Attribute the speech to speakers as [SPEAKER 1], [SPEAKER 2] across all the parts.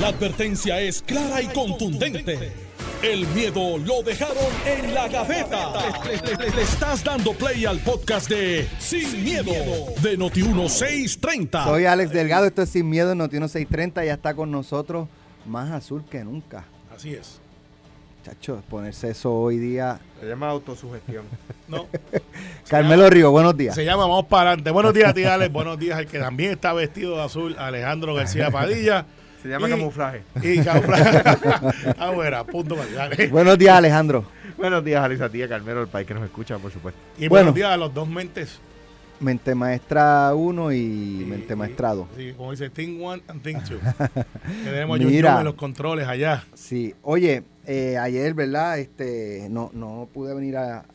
[SPEAKER 1] La advertencia es clara y contundente. El miedo lo dejaron en la gaveta. Le, le- le estás dando play al podcast de Sin, miedo, de Noti1630.
[SPEAKER 2] Soy Alex Delgado, esto es Sin Miedo en Noti 630, ya está con nosotros más azul que nunca.
[SPEAKER 1] Así es.
[SPEAKER 2] Chacho, ponerse eso hoy día.
[SPEAKER 3] Se llama autosugestión.
[SPEAKER 1] No,
[SPEAKER 2] Carmelo Río, buenos días.
[SPEAKER 4] Se llama Vamos para adelante. Buenos días, tía Alex. Buenos días al que también está vestido de azul, Alejandro García Padilla.
[SPEAKER 3] Se llama
[SPEAKER 4] Y-
[SPEAKER 3] camuflaje.
[SPEAKER 4] Y camuflaje. ah, bueno, punto.
[SPEAKER 2] Buenos días, Alejandro.
[SPEAKER 3] Buenos días, Alisa, tía Carmelo, el país que nos escucha, por supuesto.
[SPEAKER 4] Y
[SPEAKER 2] Bueno.
[SPEAKER 4] buenos días a los dos mentes.
[SPEAKER 2] Mente Maestra 1 y Mente Maestra 2.
[SPEAKER 4] Sí, como dice Thing 1 and Thing 2. que tenemos
[SPEAKER 2] Mira.
[SPEAKER 4] En los controles allá.
[SPEAKER 2] Sí, oye, eh, ayer, ¿verdad? Este, no, no pude venir a,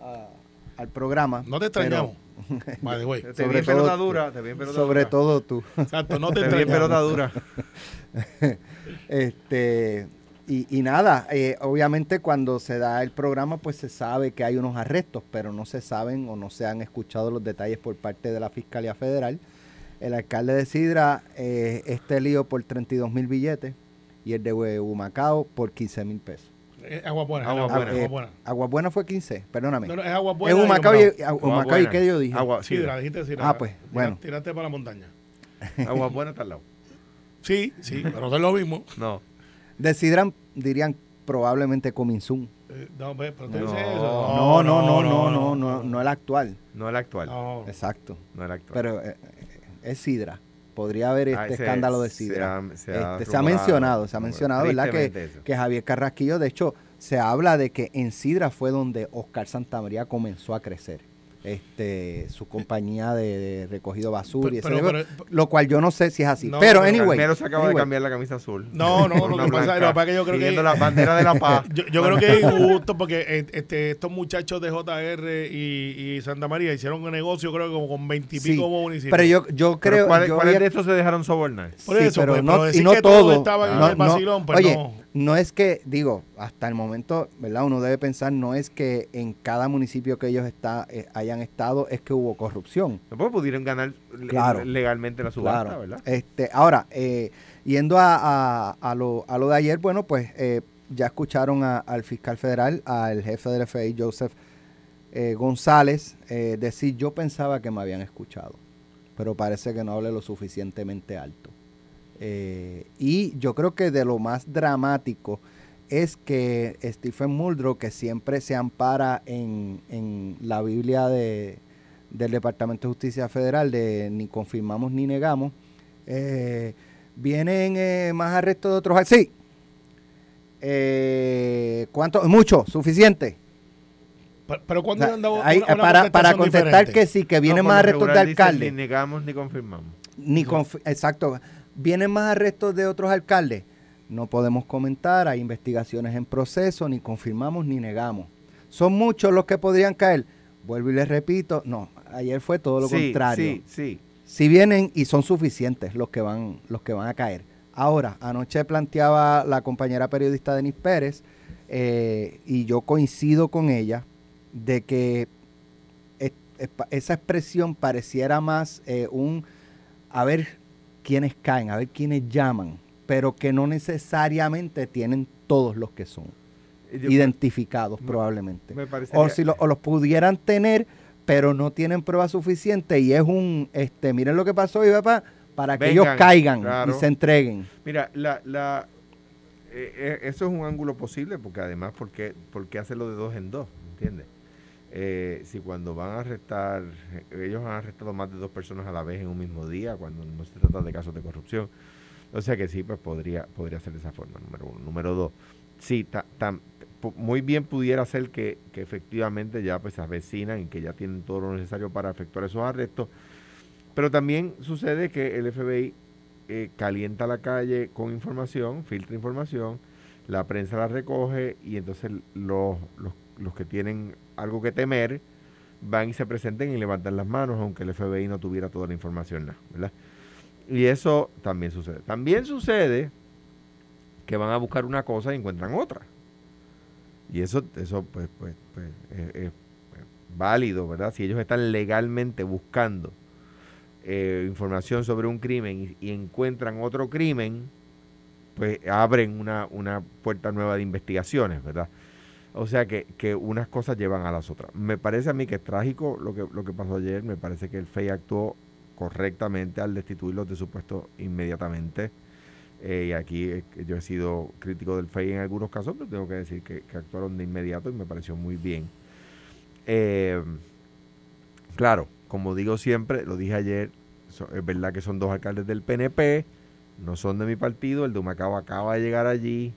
[SPEAKER 2] a- al programa.
[SPEAKER 4] No te extrañamos. By the way.
[SPEAKER 3] Te vi
[SPEAKER 2] Sobre
[SPEAKER 3] en pelota
[SPEAKER 2] todo-
[SPEAKER 3] dura, te vi en pelota
[SPEAKER 2] Sobre
[SPEAKER 3] dura.
[SPEAKER 2] todo tú.
[SPEAKER 4] Exacto, no te
[SPEAKER 3] Te vi en pelota dura.
[SPEAKER 2] Este, y, y nada, eh, obviamente cuando se da el programa, pues se sabe que hay unos arrestos, pero no se saben o no se han escuchado los detalles por parte de la Fiscalía Federal. El alcalde de Sidra, eh, este lío por 32 mil billetes y el de Humacao por 15 mil pesos.
[SPEAKER 4] Agua buena.
[SPEAKER 3] Agua
[SPEAKER 4] agua
[SPEAKER 3] buena.
[SPEAKER 4] buena.
[SPEAKER 2] Eh,
[SPEAKER 4] Agua buena.
[SPEAKER 2] Agua Buena fue 15, perdóname.
[SPEAKER 4] No, no, es agua buena.
[SPEAKER 2] es Humacao
[SPEAKER 3] Agua
[SPEAKER 2] Humacao y
[SPEAKER 3] buena.
[SPEAKER 2] ¿qué yo dije?
[SPEAKER 3] Agua,
[SPEAKER 4] Sí,
[SPEAKER 3] sidra.
[SPEAKER 4] la dijiste, sí.
[SPEAKER 2] Ah, pues, bueno.
[SPEAKER 4] Tiraste para la montaña.
[SPEAKER 3] Agua buena está al lado.
[SPEAKER 4] Sí, sí, pero no es lo mismo.
[SPEAKER 3] No.
[SPEAKER 2] De Sidra dirían probablemente Cominsun.
[SPEAKER 4] Eh, No, pero tú
[SPEAKER 3] No.
[SPEAKER 4] dices eso.
[SPEAKER 2] No, no, no, no, no, no, no el actual.
[SPEAKER 3] No el actual.
[SPEAKER 4] No.
[SPEAKER 2] Exacto.
[SPEAKER 3] No el actual.
[SPEAKER 2] Pero eh, es Sidra. Podría haber este
[SPEAKER 3] Ah, se-
[SPEAKER 2] escándalo de
[SPEAKER 3] se
[SPEAKER 2] Sidra.
[SPEAKER 3] ha- se ha
[SPEAKER 2] Este, se ha
[SPEAKER 3] rumorado,
[SPEAKER 2] mencionado, se ha mencionado, ¿verdad? Que, que Javier Carrasquillo, de hecho, se habla de que en Sidra fue donde Oscar Santamaría comenzó a crecer. Este, su compañía de, de recogido basura y ese
[SPEAKER 4] Pero-
[SPEAKER 2] lo cual yo no sé si es así.
[SPEAKER 4] No,
[SPEAKER 2] pero anyway,
[SPEAKER 3] Carmelo se acaba
[SPEAKER 2] anyway,
[SPEAKER 3] de cambiar la camisa azul.
[SPEAKER 4] No, no, lo que pasa-
[SPEAKER 3] blanca,
[SPEAKER 4] lo que pasa es que yo creo que-
[SPEAKER 3] la bandera de la paz.
[SPEAKER 4] Yo, yo creo que es injusto porque eh, este, estos muchachos de JR y, y Santa María hicieron un negocio, creo que como con veintipico
[SPEAKER 2] sí,
[SPEAKER 4] municipios.
[SPEAKER 2] pero yo, yo creo
[SPEAKER 3] ¿cuáles
[SPEAKER 2] yo
[SPEAKER 3] cuáles
[SPEAKER 2] había-
[SPEAKER 3] de estos se dejaron sobornar?
[SPEAKER 4] Por
[SPEAKER 2] Sí,
[SPEAKER 4] eso,
[SPEAKER 2] pero
[SPEAKER 4] pues,
[SPEAKER 2] no,
[SPEAKER 4] pero
[SPEAKER 2] y
[SPEAKER 4] decir
[SPEAKER 2] no
[SPEAKER 4] que todos
[SPEAKER 2] todo.
[SPEAKER 4] estaban en
[SPEAKER 2] no,
[SPEAKER 4] el
[SPEAKER 2] no,
[SPEAKER 4] vacilón, pues
[SPEAKER 2] oye,
[SPEAKER 4] no.
[SPEAKER 2] No es que, digo, hasta el momento, ¿verdad? Uno debe pensar, no es que en cada municipio que ellos está, eh, hayan estado, es que hubo corrupción.
[SPEAKER 3] No pues pudieron ganar
[SPEAKER 2] Claro.
[SPEAKER 3] legalmente la subasta,
[SPEAKER 2] Claro.
[SPEAKER 3] ¿verdad?
[SPEAKER 2] Este, ahora, eh, yendo a, a- a lo, a lo de ayer, bueno, pues eh, ya escucharon al fiscal federal, al jefe del FBI, Joseph eh, González, eh, decir, yo pensaba que me habían escuchado, pero parece que no hablé lo suficientemente alto. Eh, y yo creo que de lo más dramático es que Stephen Muldrow, que siempre se ampara en, en la Biblia de, del Departamento de Justicia Federal, de ni confirmamos ni negamos, eh, vienen eh, más arrestos de otros. Sí. Eh, ¿Cuánto? Mucho, suficiente.
[SPEAKER 4] Pero, pero
[SPEAKER 2] O sea,
[SPEAKER 4] han dado
[SPEAKER 2] hay-
[SPEAKER 4] una- una
[SPEAKER 2] para, para contestar
[SPEAKER 4] diferente?
[SPEAKER 2] que sí, que vienen
[SPEAKER 3] No,
[SPEAKER 2] más arrestos de alcaldes.
[SPEAKER 3] Ni negamos ni confirmamos.
[SPEAKER 2] Ni confi- exacto. ¿Vienen más arrestos de otros alcaldes? No podemos comentar, hay investigaciones en proceso, ni confirmamos ni negamos. Son muchos los que podrían caer. Vuelvo y les repito, no, ayer fue todo lo
[SPEAKER 3] sí,
[SPEAKER 2] contrario.
[SPEAKER 3] Sí, sí.
[SPEAKER 2] Si vienen y son suficientes los que van, los que van a caer. Ahora, anoche planteaba la compañera periodista Denis Pérez, eh, y yo coincido con ella, de que es- es pa- esa expresión pareciera más eh, un a ver quiénes caen, a ver quiénes llaman, pero que no necesariamente tienen todos los que son
[SPEAKER 3] Yo-
[SPEAKER 2] identificados
[SPEAKER 3] me-
[SPEAKER 2] probablemente.
[SPEAKER 3] me
[SPEAKER 2] O si lo- o los pudieran tener, pero no tienen pruebas suficientes y es un, este, miren lo que pasó y papá, para que ellos caigan
[SPEAKER 3] claro.
[SPEAKER 2] y se entreguen.
[SPEAKER 3] Mira, la, la, eh, eh, eso es un ángulo posible porque además, ¿por qué, por qué hacerlo de dos en dos? ¿Entiendes? Eh, si cuando van a arrestar, eh, ellos han arrestado más de dos personas a la vez en un mismo día, cuando no se trata de casos de corrupción. O sea que sí, pues podría, podría ser de esa forma, número uno. Número dos, sí, ta- muy bien pudiera ser que, que efectivamente ya pues se avecinan y que ya tienen todo lo necesario para efectuar esos arrestos. Pero también sucede que el FBI eh, calienta la calle con información, filtra información, la prensa la recoge y entonces los, los, los que tienen algo que temer van y se presenten y levantan las manos, aunque el FBI no tuviera toda la información, nada, ¿verdad? Y eso también sucede. También sucede que van a buscar una cosa y encuentran otra. Y eso, eso pues, pues, pues, es, es válido, ¿verdad? Si ellos están legalmente buscando eh, información sobre un crimen y, y encuentran otro crimen, pues abren una, una puerta nueva de investigaciones, ¿verdad? O sea que, que unas cosas llevan a las otras. Me parece a mí que es trágico lo que, lo que pasó ayer. Me parece que el FEI actuó correctamente al destituirlos de su puesto inmediatamente. Eh, y aquí eh, yo he sido crítico del FEI en algunos casos, pero tengo que decir que, actuaron de inmediato y me pareció muy bien. Eh, claro, como digo siempre, lo dije ayer, es verdad que son dos alcaldes del PNP, no son de mi partido, el de Humacao acaba de llegar allí,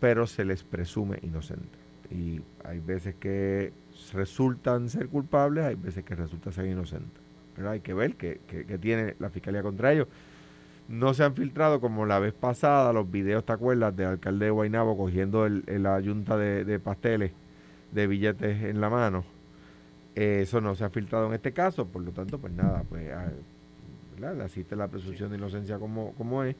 [SPEAKER 3] pero se les presume inocente. Y hay veces que resultan ser culpables, hay veces que resultan ser inocentes. Pero hay que ver qué tiene la fiscalía contra ellos. No se han filtrado como la vez pasada los videos, ¿te acuerdas? Del alcalde de Guaynabo cogiendo el, la yunta de, pasteles, de billetes en la mano. eso no se ha filtrado en este caso, por lo tanto, pues nada, pues ah, asiste la presunción de inocencia como, como es.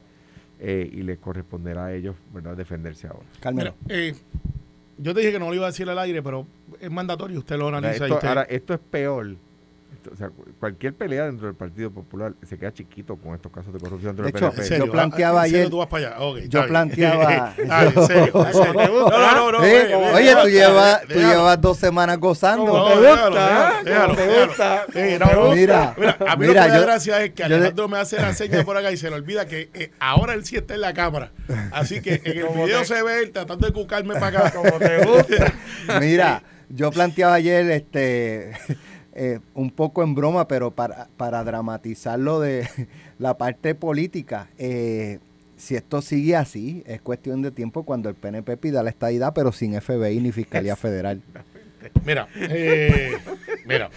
[SPEAKER 3] Eh, y les corresponderá a ellos ¿verdad? defenderse ahora.
[SPEAKER 4] Mira, eh, yo te dije que no lo iba a decir al aire, pero es mandatorio, usted lo analiza.
[SPEAKER 3] Esto, Ahora, esto es peor o sea, cualquier pelea dentro del Partido Popular se queda chiquito con estos casos de corrupción dentro
[SPEAKER 2] del PNP. Yo planteaba ayer.
[SPEAKER 4] Tú vas para allá? Okay,
[SPEAKER 2] yo planteaba.
[SPEAKER 4] ah. No, no, no.
[SPEAKER 2] oye, tú llevas, tú llevas dos semanas gozando.
[SPEAKER 4] No, ¿Te gusta? Déjalo, ¿Te gusta? mira, mira, a mí mira, lo que me da gracia es que Alejandro me hace la seña por acá y se le olvida que eh, ahora él sí está en la cámara. Así que en el video se ve él tratando de cucarme para acá. Como te gusta.
[SPEAKER 2] Mira, yo planteaba ayer este eh, un poco en broma, pero para, para dramatizarlo de la parte política, eh, si esto sigue así, es cuestión de tiempo cuando el PNP pida la estadidad, pero sin FBI ni Fiscalía Federal.
[SPEAKER 4] Mira, eh, mira.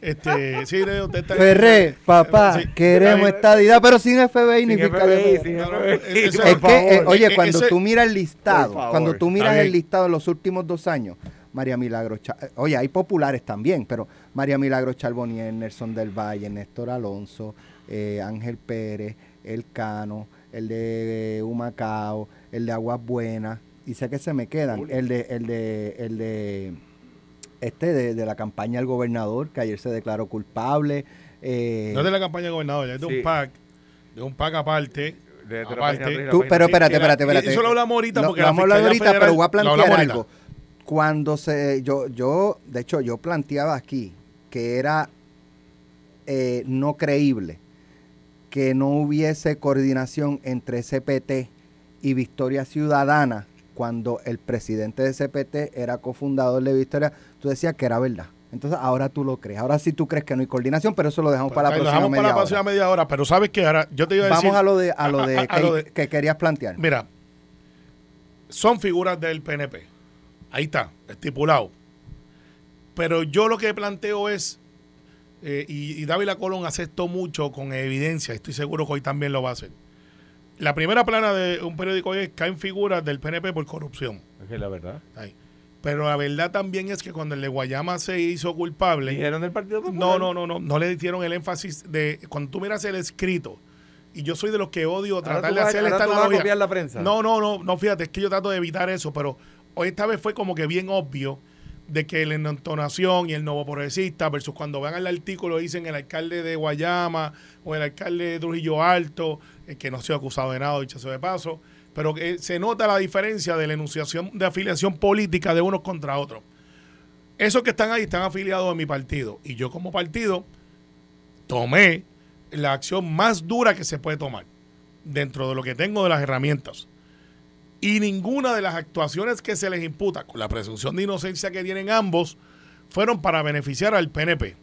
[SPEAKER 4] Este, sí,
[SPEAKER 2] usted está Ferré, papá, queremos estadidad, pero sin FBI ni Fiscalía Federal. es que, oye, cuando tú miras el listado, cuando tú miras el listado de los últimos dos años, María Milagro, eh, oye, hay populares también, pero María Milagro Charbonier, Nelson del Valle, Néstor Alonso, eh, Ángel Pérez, El Cano, el de Humacao, el de Aguas Buenas, y sé que se me quedan, el de, el de, el de este de, la campaña del gobernador, que ayer se declaró culpable.
[SPEAKER 4] Eh, no es de la campaña del gobernador, es de un PAC, de un PAC aparte. De,
[SPEAKER 2] aparte. Tú, pero espérate, espérate, espérate.
[SPEAKER 4] Eso lo hablamos ahorita porque
[SPEAKER 2] vamos a hablar ahorita, pero voy a plantear algo cuando se, yo, yo, de hecho, yo planteaba aquí que era eh, no creíble que no hubiese coordinación entre CPT y Victoria Ciudadana cuando el presidente de CPT era cofundador de Victoria, tú decías que era verdad. Entonces ahora tú lo crees. Ahora sí tú crees que no hay coordinación, pero eso lo dejamos para la próxima media para la próxima
[SPEAKER 4] media hora. Pero sabes que ahora yo te iba a
[SPEAKER 2] decir.
[SPEAKER 4] Vamos
[SPEAKER 2] a lo de, a lo de, que querías plantear.
[SPEAKER 4] Mira, son figuras del PNP Ahí está, estipulado. Pero yo lo que planteo es, eh, y, y Dávila Colón aceptó mucho con evidencia, estoy seguro que hoy también lo va a hacer. La primera plana de un periódico hoy es caen figuras del PNP por corrupción.
[SPEAKER 3] Es que la verdad.
[SPEAKER 4] Pero la verdad también es que cuando el de Guayama se hizo culpable.
[SPEAKER 3] ¿Dijeron del Partido Popular?
[SPEAKER 4] No, no, no, no. No le dieron el énfasis de. Cuando tú miras el escrito, y yo soy de los que odio tratar de hacer esta
[SPEAKER 3] analogía. la prensa.
[SPEAKER 4] No, no, no, no, fíjate, es que yo trato de evitar eso, pero esta vez fue como que bien obvio de que la entonación y el nuevo progresista versus cuando vean el artículo dicen el alcalde de Guayama o el alcalde de Trujillo Alto, eh, que no se ha acusado de nada, dicho de paso, pero que se nota la diferencia de la enunciación de afiliación política de unos contra otros. Esos que están ahí están afiliados a mi partido y yo como partido tomé la acción más dura que se puede tomar dentro de lo que tengo de las herramientas y ninguna de las actuaciones que se les imputa, con la presunción de inocencia que tienen ambos, fueron para beneficiar al PNP.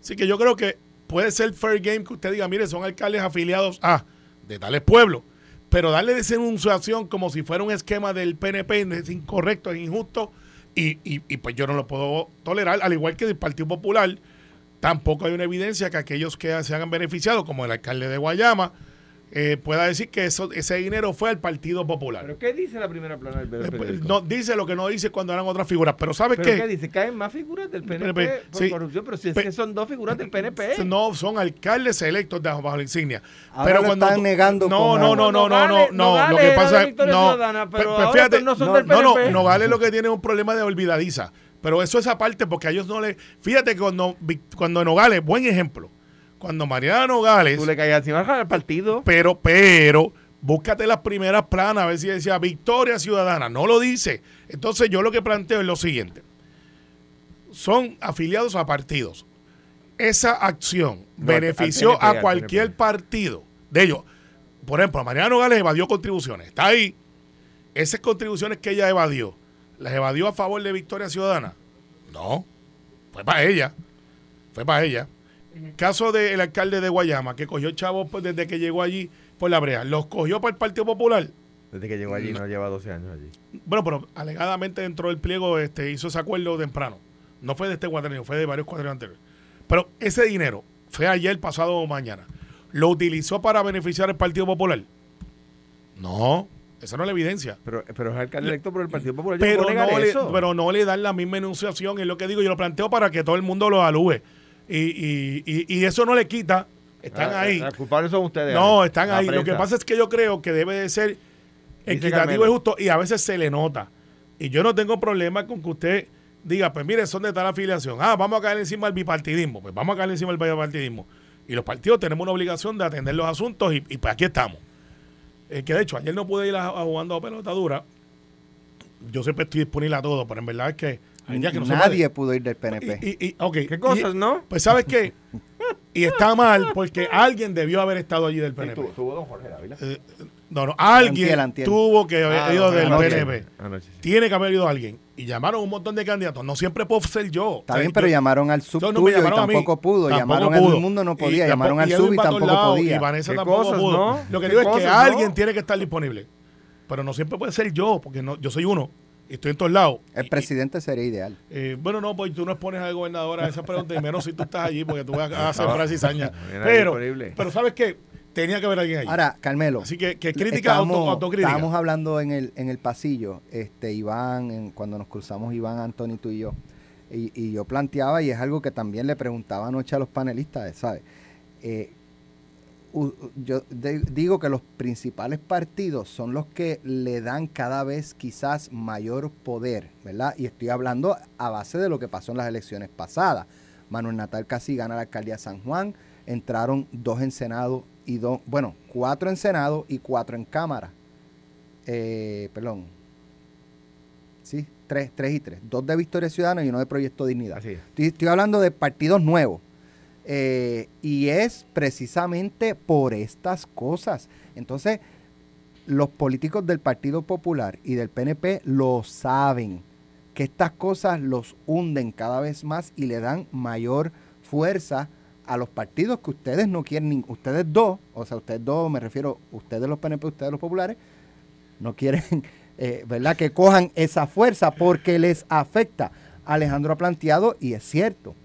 [SPEAKER 4] Así que yo creo que puede ser fair game que usted diga, mire, son alcaldes afiliados a de tales pueblos, pero darle denunciación como si fuera un esquema del PNP es incorrecto, es injusto, y, y, y pues yo no lo puedo tolerar, al igual que del Partido Popular, tampoco hay una evidencia que aquellos que se hayan beneficiado, como el alcalde de Guayama, eh, pueda decir que eso, ese dinero fue al Partido Popular.
[SPEAKER 3] ¿Pero qué dice la primera plana del
[SPEAKER 4] PNP? No, dice lo que no dice cuando eran otras figuras. Pero ¿sabes qué?
[SPEAKER 3] qué? dice? Caen más figuras del PNP, por corrupción, pero si es que son dos figuras del PNP.
[SPEAKER 4] No, son alcalles electos de bajo la insignia.
[SPEAKER 2] Ahora pero cuando están negando
[SPEAKER 4] No, no, no, no, no, no, no, lo que pasa es no, pero, fíjate, no son del PNP. No, no, Nogales lo que tiene es un problema de olvidadiza. Pero eso es aparte porque a ellos no le Fíjate que cuando cuando Nogales, buen ejemplo cuando Mariano Nogales.
[SPEAKER 3] Tú le caías encima al partido.
[SPEAKER 4] Pero, pero, búscate las primeras planas, a ver si decía Victoria Ciudadana. No lo dice. Entonces yo lo que planteo es lo siguiente. Son afiliados a partidos. Esa acción
[SPEAKER 3] No,
[SPEAKER 4] benefició
[SPEAKER 3] PNP,
[SPEAKER 4] a
[SPEAKER 3] al
[SPEAKER 4] cualquier partido de ellos. Por ejemplo, Mariano Gales evadió contribuciones. Está ahí. Esas contribuciones que ella evadió, ¿las evadió a favor de Victoria Ciudadana? No. Fue para ella. Fue para ella. Caso del alcalde de Guayama, que cogió chavos pues, desde que llegó allí por la brea, ¿los cogió para el Partido Popular?
[SPEAKER 3] Desde que llegó allí, no, lleva 12 años allí.
[SPEAKER 4] Bueno, pero alegadamente dentro del pliego este, hizo ese acuerdo temprano. No fue de este cuatrenio, fue de varios cuatrenios anteriores. Pero ese dinero fue ayer, pasado o mañana. ¿Lo utilizó para beneficiar al Partido Popular? No, esa no es la evidencia.
[SPEAKER 3] Pero, pero es alcalde electo por el Partido Popular.
[SPEAKER 4] Pero no, le,
[SPEAKER 3] eso.
[SPEAKER 4] pero no le dan la misma enunciación, es lo que digo, yo lo planteo para que todo el mundo lo evalúe. Y, y, y, y eso no le quita, están
[SPEAKER 3] Ah,
[SPEAKER 4] ahí.
[SPEAKER 3] Los culpables son ustedes.
[SPEAKER 4] No, están
[SPEAKER 3] la
[SPEAKER 4] ahí. Lo que pasa es que yo creo que debe de ser equitativo y justo y a veces se le nota. Y yo no tengo problema con que usted diga, pues mire, son de tal afiliación. Ah, vamos a caer encima del bipartidismo. Pues vamos a caer encima del bipartidismo. Y los partidos tenemos una obligación de atender los asuntos y, y pues aquí estamos. Eh, que de hecho, ayer no pude ir a, a jugando a pelota dura. Yo siempre estoy disponible a todo, pero en verdad es que hay días que no se
[SPEAKER 2] Nadie
[SPEAKER 4] puede.
[SPEAKER 2] pudo ir del PNP.
[SPEAKER 4] Y- y- y- ok,
[SPEAKER 3] ¿Qué cosas,
[SPEAKER 4] y-
[SPEAKER 3] no?
[SPEAKER 4] Pues sabes qué, y está mal porque alguien debió haber estado allí del PNP.
[SPEAKER 3] tu- tuvo don Jorge Dávila.
[SPEAKER 4] Eh, no, no, alguien
[SPEAKER 2] Antiel, Antiel.
[SPEAKER 4] tuvo que haber
[SPEAKER 3] Ah,
[SPEAKER 4] ido
[SPEAKER 3] no,
[SPEAKER 4] del
[SPEAKER 3] anoche.
[SPEAKER 4] PNP.
[SPEAKER 3] Anoche, sí.
[SPEAKER 4] Tiene que haber ido alguien. Y llamaron un montón de candidatos. No siempre puedo ser yo.
[SPEAKER 2] Está
[SPEAKER 4] O sea,
[SPEAKER 2] bien, pero
[SPEAKER 4] yo-
[SPEAKER 2] llamaron al sub
[SPEAKER 4] no
[SPEAKER 2] tuyo y tampoco pudo.
[SPEAKER 4] Tampoco
[SPEAKER 2] llamaron a
[SPEAKER 4] pudo.
[SPEAKER 2] todo el mundo, no podía.
[SPEAKER 4] Y
[SPEAKER 2] llamaron
[SPEAKER 4] tampoco-
[SPEAKER 2] al sub y tampoco
[SPEAKER 4] lados,
[SPEAKER 2] podía.
[SPEAKER 4] Y Vanessa
[SPEAKER 3] ¿Qué
[SPEAKER 4] tampoco
[SPEAKER 3] cosas,
[SPEAKER 4] pudo.
[SPEAKER 3] no?
[SPEAKER 4] Lo que
[SPEAKER 3] ¿Qué
[SPEAKER 4] digo es que alguien tiene que estar disponible. Pero no siempre puede ser yo, porque no, yo soy uno. Estoy en todos lados.
[SPEAKER 2] El
[SPEAKER 4] Y-
[SPEAKER 2] presidente sería ideal.
[SPEAKER 4] eh, bueno, no, pues tú no expones al gobernador a esa pregunta, y menos si tú estás allí, porque tú vas a
[SPEAKER 3] no era
[SPEAKER 4] Pero, pero ¿sabes qué? Tenía que haber alguien allí.
[SPEAKER 2] Ahora, Carmelo.
[SPEAKER 4] Así que, que crítica,
[SPEAKER 2] estábamos,
[SPEAKER 4] auto, autocrítica.
[SPEAKER 2] estábamos hablando en el, en el pasillo, este Iván, en- cuando nos cruzamos Iván, Anthony, tú y yo, y, y yo planteaba, y es algo que también le preguntaba anoche a los panelistas, ¿sabes? Eh, yo de- digo que los principales partidos son los que le dan cada vez quizás mayor poder, ¿verdad? Y estoy hablando a base de lo que pasó en las elecciones pasadas. Manuel Natal casi gana la alcaldía de San Juan, entraron dos en Senado y dos, bueno, cuatro en Senado y cuatro en Cámara. Eh, perdón. Sí, tres, tres y tres. Dos de Victoria Ciudadana y uno de Proyecto Dignidad.
[SPEAKER 3] Así es.
[SPEAKER 2] Estoy, estoy hablando de partidos nuevos. Eh, y es precisamente por estas cosas. Entonces, los políticos del Partido Popular y del PNP lo saben, que estas cosas los hunden cada vez más y le dan mayor fuerza a los partidos que ustedes no quieren, ustedes dos, o sea, ustedes dos, me refiero, ustedes los PNP, ustedes los populares, no quieren, eh, ¿verdad? Que cojan esa fuerza porque les afecta. Alejandro ha planteado, y es cierto,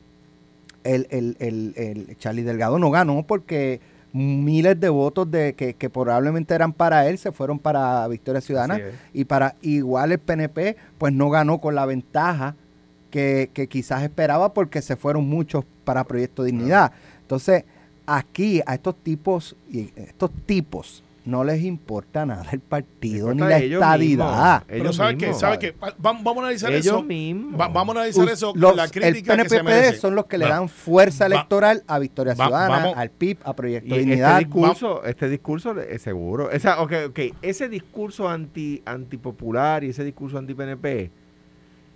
[SPEAKER 2] el, el, el, el Charlie Delgado no ganó porque miles de votos de que, que probablemente eran para él se fueron para Victoria Ciudadana. y para igual el PNP pues no ganó con la ventaja que, que quizás esperaba porque se fueron muchos para Proyecto Dignidad. Entonces, aquí a estos tipos y estos tipos no les importa nada el partido ni la estadidad.
[SPEAKER 3] mismos.
[SPEAKER 4] Pero
[SPEAKER 3] Ellos
[SPEAKER 4] ¿sabes qué? Vamos, vamos a analizar
[SPEAKER 3] Ellos
[SPEAKER 4] eso.
[SPEAKER 3] mismos.
[SPEAKER 4] Va- vamos a analizar
[SPEAKER 2] Us-
[SPEAKER 4] eso
[SPEAKER 2] los-
[SPEAKER 4] con la
[SPEAKER 2] el
[SPEAKER 4] crítica que se
[SPEAKER 2] PNPPD
[SPEAKER 4] merece.
[SPEAKER 2] son los que le dan fuerza
[SPEAKER 4] va-
[SPEAKER 2] electoral a Victoria
[SPEAKER 4] va-
[SPEAKER 2] Ciudadana,
[SPEAKER 4] vamos-
[SPEAKER 2] al PIB, a Proyecto
[SPEAKER 3] Y este
[SPEAKER 2] Dignidad.
[SPEAKER 3] discurso, este discurso es seguro. Esa, okay, okay, ese discurso anti antipopular y ese discurso anti-PNP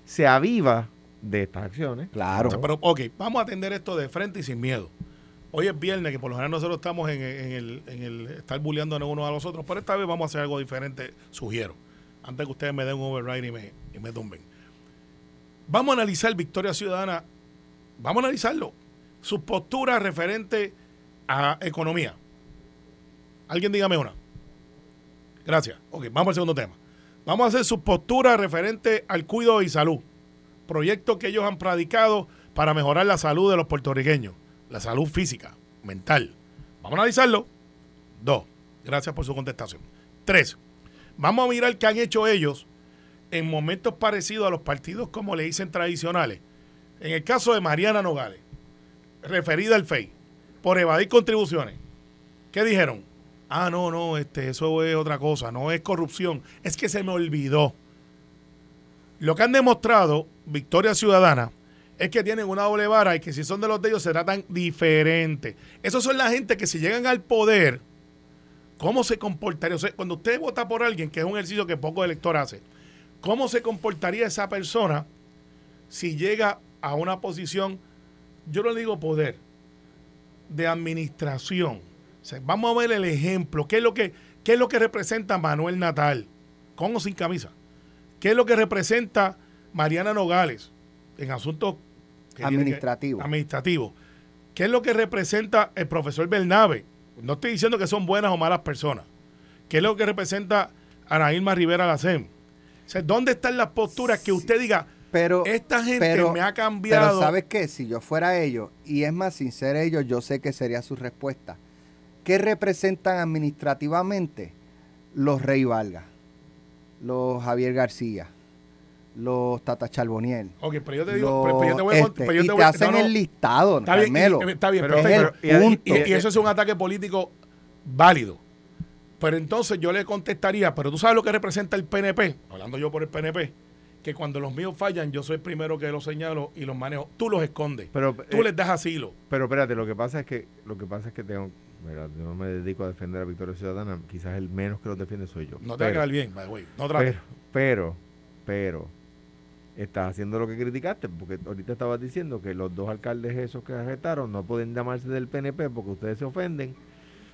[SPEAKER 3] se aviva de estas acciones.
[SPEAKER 2] Claro.
[SPEAKER 4] O sea, pero, ok, vamos a atender esto de frente y sin miedo. Hoy es viernes, que por lo general nosotros estamos en, el, en el estar bulleando unos a los otros, pero esta vez vamos a hacer algo diferente, sugiero. Antes que ustedes me den un override y me, y me tumben. Vamos a analizar Victoria Ciudadana, vamos a analizarlo. Sus posturas referentes a economía. Alguien dígame una. Gracias. Ok, vamos al segundo tema. Vamos a hacer sus posturas referentes al cuidado y salud. Proyectos que ellos han predicado para mejorar la salud de los puertorriqueños. La salud física, mental. Vamos a analizarlo. Dos. Gracias por su contestación. Tres. Vamos a mirar qué han hecho ellos en momentos parecidos a los partidos, como le dicen tradicionales. En el caso de Mariana Nogales, referida al FEI, por evadir contribuciones. ¿Qué dijeron? Ah, no, no, este, eso es otra cosa, no es corrupción, es que se me olvidó. Lo que han demostrado Victoria Ciudadana es que tienen una doble vara y que si son de los de ellos se tratan diferente. Esos son la gente que si llegan al poder ¿Cómo se comportaría? Cuando usted vota por alguien, que es un ejercicio que poco elector hace, ¿cómo se comportaría esa persona si llega a una posición, yo no digo poder, de administración? Vamos a ver el ejemplo. ¿Qué es lo que, qué es lo que representa Manuel Natal? Con o sin camisa. ¿Qué es lo que representa Mariana Nogales en asuntos que tienen que-
[SPEAKER 2] Administrativo.
[SPEAKER 4] administrativos? ¿Qué es lo que representa el profesor Bernabe? No estoy diciendo que son buenas o malas personas. ¿Qué es lo que representa Ana Irma Rivera Lacem? O sea, ¿dónde están las posturas que usted diga,
[SPEAKER 2] Pero,
[SPEAKER 4] esta gente
[SPEAKER 2] pero-
[SPEAKER 4] me ha cambiado?
[SPEAKER 2] Pero ¿sabes qué? Si yo fuera ellos, y es más, sin ser ellos, yo sé que sería su respuesta. ¿Qué representan administrativamente los Rey Valga, los Javier García, los Tata Charboniel?
[SPEAKER 4] Ok, pero yo te digo,
[SPEAKER 2] los
[SPEAKER 4] pero, pero yo te voy a...
[SPEAKER 2] este,
[SPEAKER 4] pero yo
[SPEAKER 2] y
[SPEAKER 4] te
[SPEAKER 2] te
[SPEAKER 4] voy-
[SPEAKER 2] hacen
[SPEAKER 4] no, no,
[SPEAKER 2] el listado,
[SPEAKER 4] Está bien,
[SPEAKER 2] Carmelo.
[SPEAKER 4] y- está bien,
[SPEAKER 3] Pero-
[SPEAKER 4] perfecto.
[SPEAKER 2] es el
[SPEAKER 3] y-
[SPEAKER 2] punto.
[SPEAKER 4] Y, y eso es un ataque político válido. Pero entonces yo le contestaría, pero tú sabes lo que representa el PNP, hablando yo por el PNP, que cuando los míos fallan, yo soy el primero que los señalo y los manejo. Tú los escondes.
[SPEAKER 3] Pero,
[SPEAKER 4] Tú
[SPEAKER 3] eh,
[SPEAKER 4] les das asilo.
[SPEAKER 3] pero espérate, lo que pasa es que lo que pasa es que tengo, mira, yo no me dedico a defender a Victoria Ciudadana, quizás el menos que los defiende soy yo.
[SPEAKER 4] No te va a quedar bien, by the way. No.
[SPEAKER 3] Pero, pero, pero, estás haciendo lo que criticaste, porque ahorita estabas diciendo que los dos alcaldes esos que arrestaron no pueden llamarse del PNP porque ustedes se ofenden,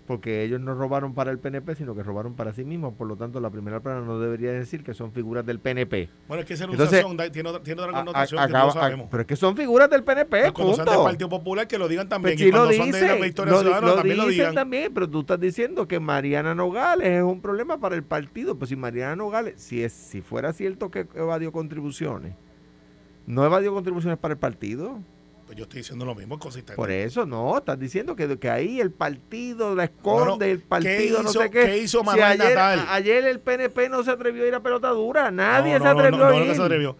[SPEAKER 3] porque ellos no robaron para el PNP, sino que robaron para sí mismos. Por lo tanto, la primera plana no debería decir que son figuras del PNP.
[SPEAKER 4] Bueno, es que esa da- tiene, otra- tiene otra connotación que todos sabemos.
[SPEAKER 3] pero es que son figuras del PNP,
[SPEAKER 4] Pues cuando sean del. Partido Popular, que lo digan también.
[SPEAKER 3] Pues
[SPEAKER 4] y
[SPEAKER 3] sí lo
[SPEAKER 4] cuando son de la Victoria
[SPEAKER 3] lo,
[SPEAKER 4] Ciudadana,
[SPEAKER 3] lo
[SPEAKER 4] también lo
[SPEAKER 3] dicen
[SPEAKER 4] digan.
[SPEAKER 3] también, pero tú estás diciendo que Mariana Nogales es un problema para el partido. Pues si Mariana Nogales, si es si fuera cierto que evadió contribuciones, no evadió contribuciones para el partido.
[SPEAKER 4] Pues yo estoy diciendo lo mismo, consistente.
[SPEAKER 3] Por eso no, estás diciendo que, que ahí el partido la
[SPEAKER 4] No, no,
[SPEAKER 3] esconde, el
[SPEAKER 4] ¿qué
[SPEAKER 3] partido no
[SPEAKER 4] hizo-
[SPEAKER 3] sé qué.
[SPEAKER 4] qué hizo
[SPEAKER 3] Si
[SPEAKER 4] Manuel
[SPEAKER 3] ayer,
[SPEAKER 4] Natal?
[SPEAKER 3] ayer el PNP no se atrevió a ir a pelota dura, nadie
[SPEAKER 4] No,
[SPEAKER 3] se
[SPEAKER 4] no, no,
[SPEAKER 3] atrevió
[SPEAKER 4] no,
[SPEAKER 3] a
[SPEAKER 4] no,
[SPEAKER 3] ir.
[SPEAKER 4] no se atrevió.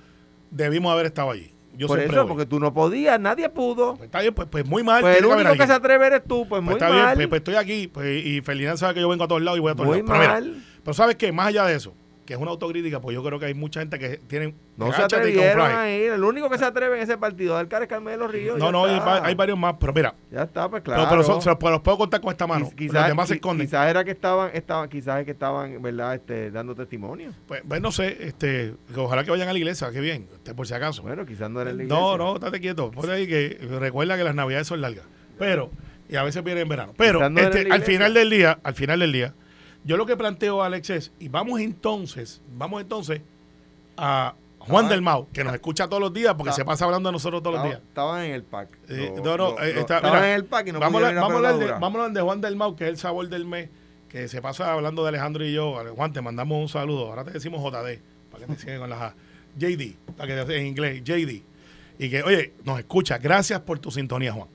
[SPEAKER 4] Debimos haber estado allí. Yo
[SPEAKER 3] Por eso,
[SPEAKER 4] voy.
[SPEAKER 3] porque tú no podías, nadie pudo.
[SPEAKER 4] Pues está bien, pues, pues muy mal.
[SPEAKER 3] Pues el
[SPEAKER 4] que
[SPEAKER 3] único que
[SPEAKER 4] alguien.
[SPEAKER 3] se atreve eres tú, pues
[SPEAKER 4] Pues
[SPEAKER 3] muy
[SPEAKER 4] está bien,
[SPEAKER 3] mal.
[SPEAKER 4] pues, pues estoy aquí. Pues, y Ferdinand sabe que yo vengo a todos lados y voy a todos
[SPEAKER 3] muy
[SPEAKER 4] lados. Pero, mira,
[SPEAKER 3] mal.
[SPEAKER 4] pero sabes qué, más allá de eso, que es una autocrítica, pues yo creo que hay mucha gente que tienen
[SPEAKER 3] No se atrevieron a ir. El único que se atreve en ese partido es el Carmelo Ríos.
[SPEAKER 4] No, no, hay,
[SPEAKER 3] está.
[SPEAKER 4] va- hay varios más, pero mira,
[SPEAKER 3] Ya está, pues
[SPEAKER 4] pero-
[SPEAKER 3] claro.
[SPEAKER 4] pero, son- se los, puedo contar con esta mano.
[SPEAKER 3] Quiz-
[SPEAKER 4] los demás se esconden.
[SPEAKER 3] Quizás era que estaban, estaban, quizás es que estaban, ¿verdad? Este, dando testimonio.
[SPEAKER 4] Pues, pues, no sé, este, ojalá que vayan a la iglesia, qué bien, este, por si acaso.
[SPEAKER 3] Bueno, quizás no era la
[SPEAKER 4] No,
[SPEAKER 3] iglesia.
[SPEAKER 4] no, estate quieto. Por ahí que recuerda que las navidades son largas. Pero, y a veces vienen en verano. Pero
[SPEAKER 3] Quizás no
[SPEAKER 4] este, al final del día, al final del día, yo lo que planteo, Alex, es, y vamos entonces, vamos entonces a Juan
[SPEAKER 3] Ah.
[SPEAKER 4] del Mau, que nos escucha todos los días porque se pasa hablando de nosotros todos los días.
[SPEAKER 3] Estaban en el pack.
[SPEAKER 4] Eh, no, no,
[SPEAKER 3] lo-
[SPEAKER 4] eh, está- mira,
[SPEAKER 3] en el pack y no
[SPEAKER 4] vamos, a, vamos, a de, vamos a hablar de Juan del Mau, que es el sabor del mes, que se pasa hablando de Alejandro y yo. Juan, te mandamos un saludo. Ahora te decimos JD, para que te sigan con las A. JD, para que te en inglés, JD. Y que, oye, nos escucha. Gracias por tu sintonía, Juan.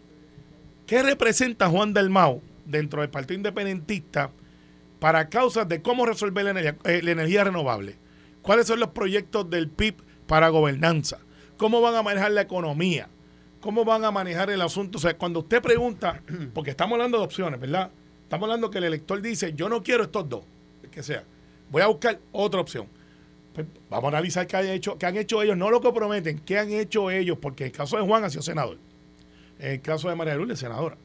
[SPEAKER 4] ¿Qué representa Juan del Mau dentro del Partido Independentista para causas de cómo resolver la energía, eh, la energía renovable? ¿Cuáles son los proyectos del PIB para gobernanza? ¿Cómo van a manejar la economía? ¿Cómo van a manejar el asunto? O sea, cuando usted pregunta, porque estamos hablando de opciones, ¿verdad? Estamos hablando que el elector dice, yo no quiero estos dos, que sea. Voy a buscar otra opción. Pues, vamos a analizar qué han, hecho, qué han hecho ellos, no lo que prometen, qué han hecho ellos, porque el caso de Juan ha sido senador. En el caso de María Lourdes, senadora.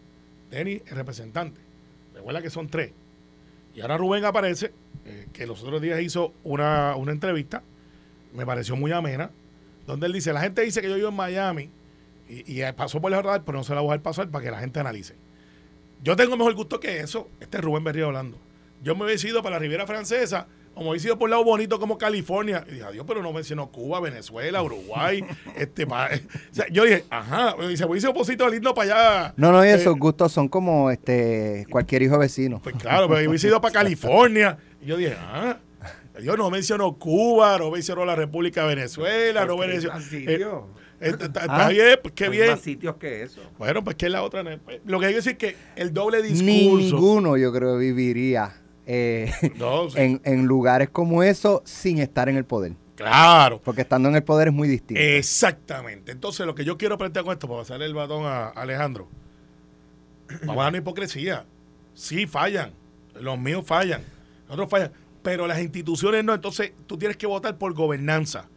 [SPEAKER 4] Denis, el representante. Recuerda que son tres. Y ahora Rubén aparece, eh, que los otros días hizo una, una entrevista, me pareció muy amena, donde él dice, la gente dice que yo vivo en Miami y, y pasó por el radar, pero no se la voy a pasar para que la gente analice. Yo tengo mejor gusto que eso. Este es Rubén Berrío hablando. Yo me hubiese ido para la Riviera Francesa, o me hubiese ido por un lado bonito como California. Y dije, adiós, pero no mencionó Cuba, Venezuela, Uruguay. este o sea, Yo dije, ajá, y se hubiese oposito lindo para allá.
[SPEAKER 2] No, no, y
[SPEAKER 4] Eh,
[SPEAKER 2] esos gustos son como este cualquier hijo vecino.
[SPEAKER 4] Pues claro, pero hubiese ido para California. Y yo dije, ah, yo no mencionó Cuba, no mencionó la República de Venezuela, no
[SPEAKER 3] hay
[SPEAKER 4] mencionó. Eh,
[SPEAKER 3] sitios.
[SPEAKER 4] eh, está,
[SPEAKER 2] Ah.
[SPEAKER 4] bien, pues qué
[SPEAKER 3] Hay
[SPEAKER 4] bien.
[SPEAKER 3] más sitios que eso.
[SPEAKER 4] Bueno, pues que es la otra. Pues, Lo que hay que decir es que el doble discurso.
[SPEAKER 2] Ninguno, yo creo, viviría eh,
[SPEAKER 4] No, sí,
[SPEAKER 2] en, en lugares como eso sin estar en el poder.
[SPEAKER 4] claro.
[SPEAKER 2] Porque estando en el poder es muy distinto.
[SPEAKER 4] Exactamente. Entonces, lo que yo quiero plantear con esto, para pasarle el batón a Alejandro, vamos a dar una hipocresía. Sí, fallan. Los míos fallan. Otros fallan. Pero las instituciones no. Entonces, tú tienes que votar por gobernanza,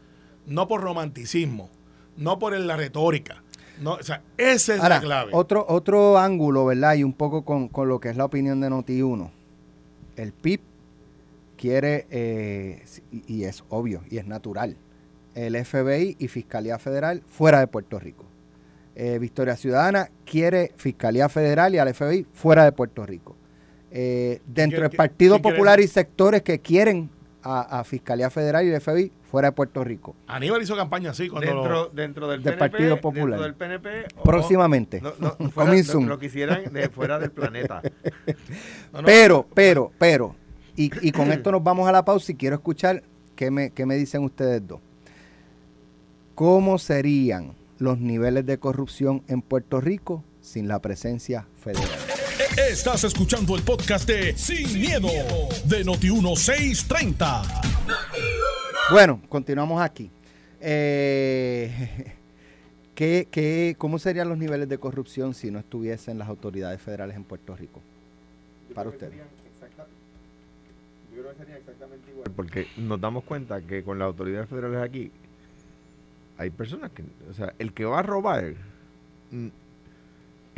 [SPEAKER 4] no por romanticismo, no por la retórica. No, o sea, esa es
[SPEAKER 2] Ahora,
[SPEAKER 4] la clave.
[SPEAKER 2] otro, otro ángulo, ¿verdad? Y un poco con, con lo que es la opinión de Noti1. El PIB quiere, eh, y, es obvio y es natural, el FBI y Fiscalía Federal fuera de Puerto Rico. Eh, Victoria Ciudadana quiere Fiscalía Federal y al FBI fuera de Puerto Rico. Eh, dentro
[SPEAKER 4] ¿Qué-
[SPEAKER 2] del Partido Popular y sectores que quieren a, a Fiscalía Federal y el FBI fuera de Puerto Rico.
[SPEAKER 4] Aníbal hizo campaña así cuando lo-
[SPEAKER 3] Dentro, dentro del,
[SPEAKER 2] Del
[SPEAKER 3] PNP,
[SPEAKER 2] Partido Popular.
[SPEAKER 3] Dentro del PNP. o-
[SPEAKER 2] Próximamente.
[SPEAKER 3] No, no, fuera- lo- quisieran de fuera del planeta.
[SPEAKER 4] no, no,
[SPEAKER 2] Pero, pero, pero, y, y con esto nos vamos a la pausa y quiero escuchar qué me, qué me dicen ustedes dos. ¿Cómo serían los niveles de corrupción en Puerto Rico sin la presencia federal?
[SPEAKER 1] Estás escuchando el podcast de Sin, miedo, de Noti1630.
[SPEAKER 2] Bueno, continuamos aquí. Eh, ¿qué, qué, cómo serían los niveles de corrupción si no estuviesen las autoridades federales en Puerto Rico? Para ustedes.
[SPEAKER 3] Yo creo que sería exactamente igual. Porque nos damos cuenta que con las autoridades federales aquí hay personas que, o sea, el que va a robar mm,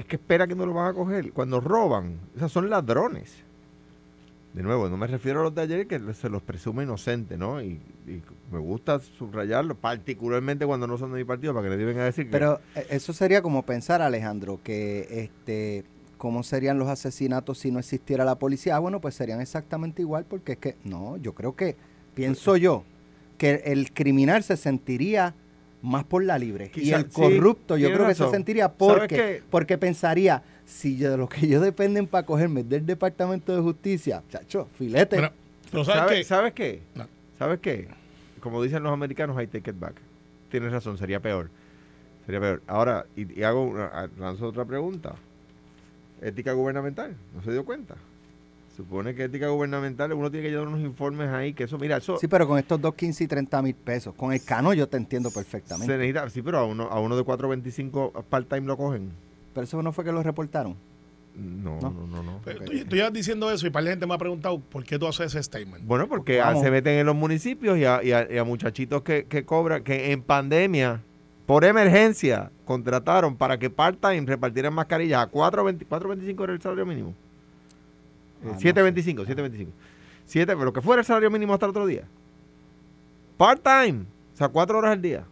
[SPEAKER 3] es que espera que no lo van a coger. Cuando roban, o sea, son ladrones. De nuevo, no me refiero a los de ayer que se los presume inocentes, ¿no? Y, y me gusta subrayarlo, particularmente cuando no son de mi partido, para que nadie venga a decir que...
[SPEAKER 2] Pero eh, eso sería como pensar, Alejandro, que este, ¿cómo serían los asesinatos si no existiera la policía? Ah, bueno, pues serían exactamente igual, porque es que, no, yo creo que, pienso yo, que el criminal se sentiría más por la libre. y el
[SPEAKER 3] sí,
[SPEAKER 2] corrupto, yo creo que se sentiría
[SPEAKER 3] ¿Sabes
[SPEAKER 2] porque, porque pensaría, si yo, de lo que ellos dependen para cogerme del Departamento de Justicia, chacho, filete.
[SPEAKER 4] Pero ¿sabes
[SPEAKER 3] ¿Sabes,
[SPEAKER 4] qué?
[SPEAKER 3] ¿Sabes qué?
[SPEAKER 4] No.
[SPEAKER 3] ¿Sabes qué? Como dicen los americanos, I take it back. Tienes razón, sería peor. Sería peor. Ahora, y, y hago una, lanzo otra pregunta. Ética gubernamental, ¿no se dio cuenta? Supone que ética gubernamental, uno tiene que llevar unos informes ahí, que eso, mira, eso
[SPEAKER 2] sí, pero con estos dos 15 y 30 mil pesos, con el cano yo te entiendo
[SPEAKER 3] se
[SPEAKER 2] perfectamente.
[SPEAKER 3] necesita, sí, pero a uno, a uno de 4.25 part-time lo cogen.
[SPEAKER 2] Pero eso no fue que lo reportaron.
[SPEAKER 3] No,
[SPEAKER 2] No.
[SPEAKER 3] no, no, no.
[SPEAKER 4] Pero Tú, tú llevas diciendo eso y para la gente me ha preguntado por qué tú haces ese statement.
[SPEAKER 3] Bueno, porque ah, se meten en los municipios y a, y a- y a muchachitos que, que cobran, que en pandemia, por emergencia, contrataron para que part-time repartieran mascarillas a 4.20 4.25 era el salario mínimo. Eh,
[SPEAKER 2] Ah, no
[SPEAKER 3] 7.25, 7.25. 7, pero que fuera el salario mínimo hasta el otro día. Part-time, o sea, 4 horas al día.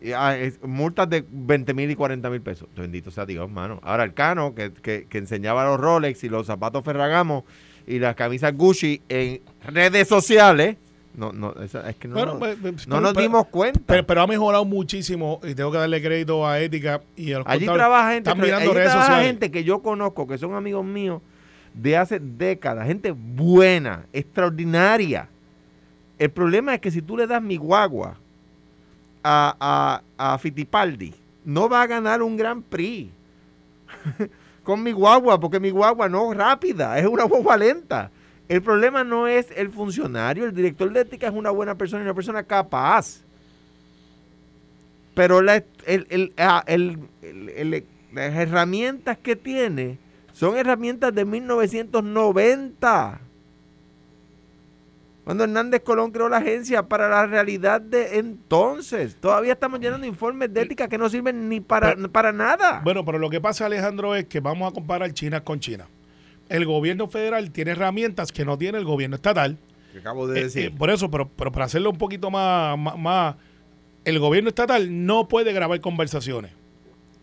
[SPEAKER 3] Y, ah, es- multas de 20 mil y 40 mil pesos. Bendito sea Dios, mano. Ahora el Cano, que, que, que enseñaba los Rolex y los zapatos Ferragamo y las camisas Gucci en redes sociales. No, no, es que no,
[SPEAKER 4] Pero,
[SPEAKER 3] no,
[SPEAKER 4] pues,
[SPEAKER 3] no
[SPEAKER 4] pues,
[SPEAKER 3] nos dimos cuenta.
[SPEAKER 4] Pero, ha mejorado muchísimo y tengo que darle crédito a Ética y a los
[SPEAKER 3] allí trabaja gente,
[SPEAKER 4] Están mirando
[SPEAKER 3] allí
[SPEAKER 4] redes
[SPEAKER 3] trabaja
[SPEAKER 4] sociales.
[SPEAKER 3] gente que yo conozco, que son amigos míos de hace décadas, gente buena, extraordinaria. El problema es que si tú le das mi guagua a, a, a Fittipaldi, no va a ganar un Gran Prix con mi guagua, porque mi guagua no es rápida, es una guagua lenta. El problema no es el funcionario, el director de ética es una buena persona y una persona capaz. Pero ah, el- el- el- las herramientas que tiene son herramientas de 1990. Cuando Hernández Colón creó la agencia para la realidad de entonces. Todavía estamos llenando informes de ética que no sirven ni para,
[SPEAKER 4] Pero-
[SPEAKER 3] para nada.
[SPEAKER 4] Bueno, pero lo que pasa, Alejandro, es que vamos a comparar China con China. El gobierno federal tiene herramientas que no tiene el gobierno estatal.
[SPEAKER 3] Que acabo de
[SPEAKER 4] Eh,
[SPEAKER 3] decir.
[SPEAKER 4] eh, por eso, pero, pero para hacerlo un poquito más, más, más- el gobierno estatal no puede grabar conversaciones.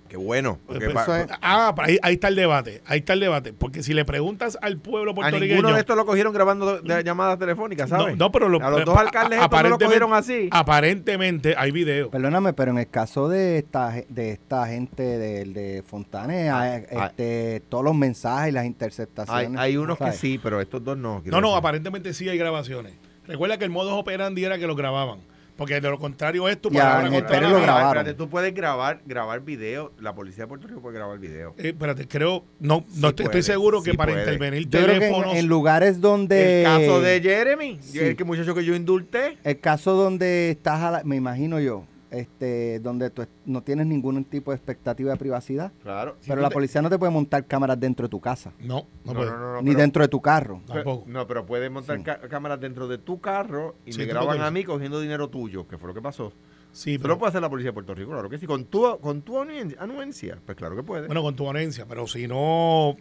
[SPEAKER 3] Qué bueno. porque
[SPEAKER 4] Pero
[SPEAKER 3] pa-
[SPEAKER 2] eso es-
[SPEAKER 4] Ah, pero ahí, ahí está el debate, ahí está el debate. Porque si le preguntas al pueblo
[SPEAKER 3] a
[SPEAKER 4] puertorriqueño...
[SPEAKER 3] ninguno de estos lo cogieron grabando de- llamadas telefónicas, ¿sabes?
[SPEAKER 4] No, no, pero lo-
[SPEAKER 3] a los
[SPEAKER 4] pero-
[SPEAKER 3] dos alcaldes estos no lo
[SPEAKER 4] aparentemente-
[SPEAKER 3] cogieron así.
[SPEAKER 4] Aparentemente hay video.
[SPEAKER 2] Perdóname, pero en el caso de esta, de esta gente de, de Fontanes,
[SPEAKER 3] Ah,
[SPEAKER 2] eh,
[SPEAKER 3] ah.
[SPEAKER 2] este, todos los mensajes y las interceptaciones.
[SPEAKER 3] hay unos que sí, pero estos dos no.
[SPEAKER 4] No, no,
[SPEAKER 3] decir.
[SPEAKER 4] aparentemente sí hay grabaciones. Recuerda que el modus operandi era que lo grababan. Porque de lo contrario esto...
[SPEAKER 2] Y a
[SPEAKER 4] palabra contra
[SPEAKER 2] Pérez
[SPEAKER 4] la
[SPEAKER 2] lo grabaron.
[SPEAKER 3] Espérate, tú puedes grabar, grabar video. La policía de Puerto Rico puede grabar video.
[SPEAKER 4] Eh, espérate, creo... No,
[SPEAKER 3] Sí
[SPEAKER 4] no estoy, seguro que para
[SPEAKER 3] puede.
[SPEAKER 4] intervenir
[SPEAKER 2] Yo creo que en,
[SPEAKER 4] teléfonos...
[SPEAKER 2] en lugares donde...
[SPEAKER 3] El caso de Jeremy,
[SPEAKER 2] Sí.
[SPEAKER 3] el que muchacho que yo indulté.
[SPEAKER 2] El caso donde estás, a la- me imagino yo, este, donde tú no tienes ningún tipo de expectativa de privacidad,
[SPEAKER 3] Claro.
[SPEAKER 2] pero la policía no te puede montar cámaras dentro de tu casa,
[SPEAKER 4] No, no,
[SPEAKER 3] No,
[SPEAKER 4] puede.
[SPEAKER 3] no, no, no,
[SPEAKER 2] ni
[SPEAKER 3] pero-
[SPEAKER 2] dentro de tu carro.
[SPEAKER 3] pero-
[SPEAKER 4] Tampoco.
[SPEAKER 3] No, pero puede montar
[SPEAKER 2] Sí.
[SPEAKER 3] cámaras dentro de tu carro y
[SPEAKER 4] Sí,
[SPEAKER 3] me graban a mí cogiendo dinero tuyo, que fue lo que pasó.
[SPEAKER 4] Sí, pero,
[SPEAKER 3] lo puede hacer la policía de Puerto Rico, claro que sí. Con tu, con tu anuen- anuencia, pues claro que puede.
[SPEAKER 4] bueno, con tu anencia, pero si no,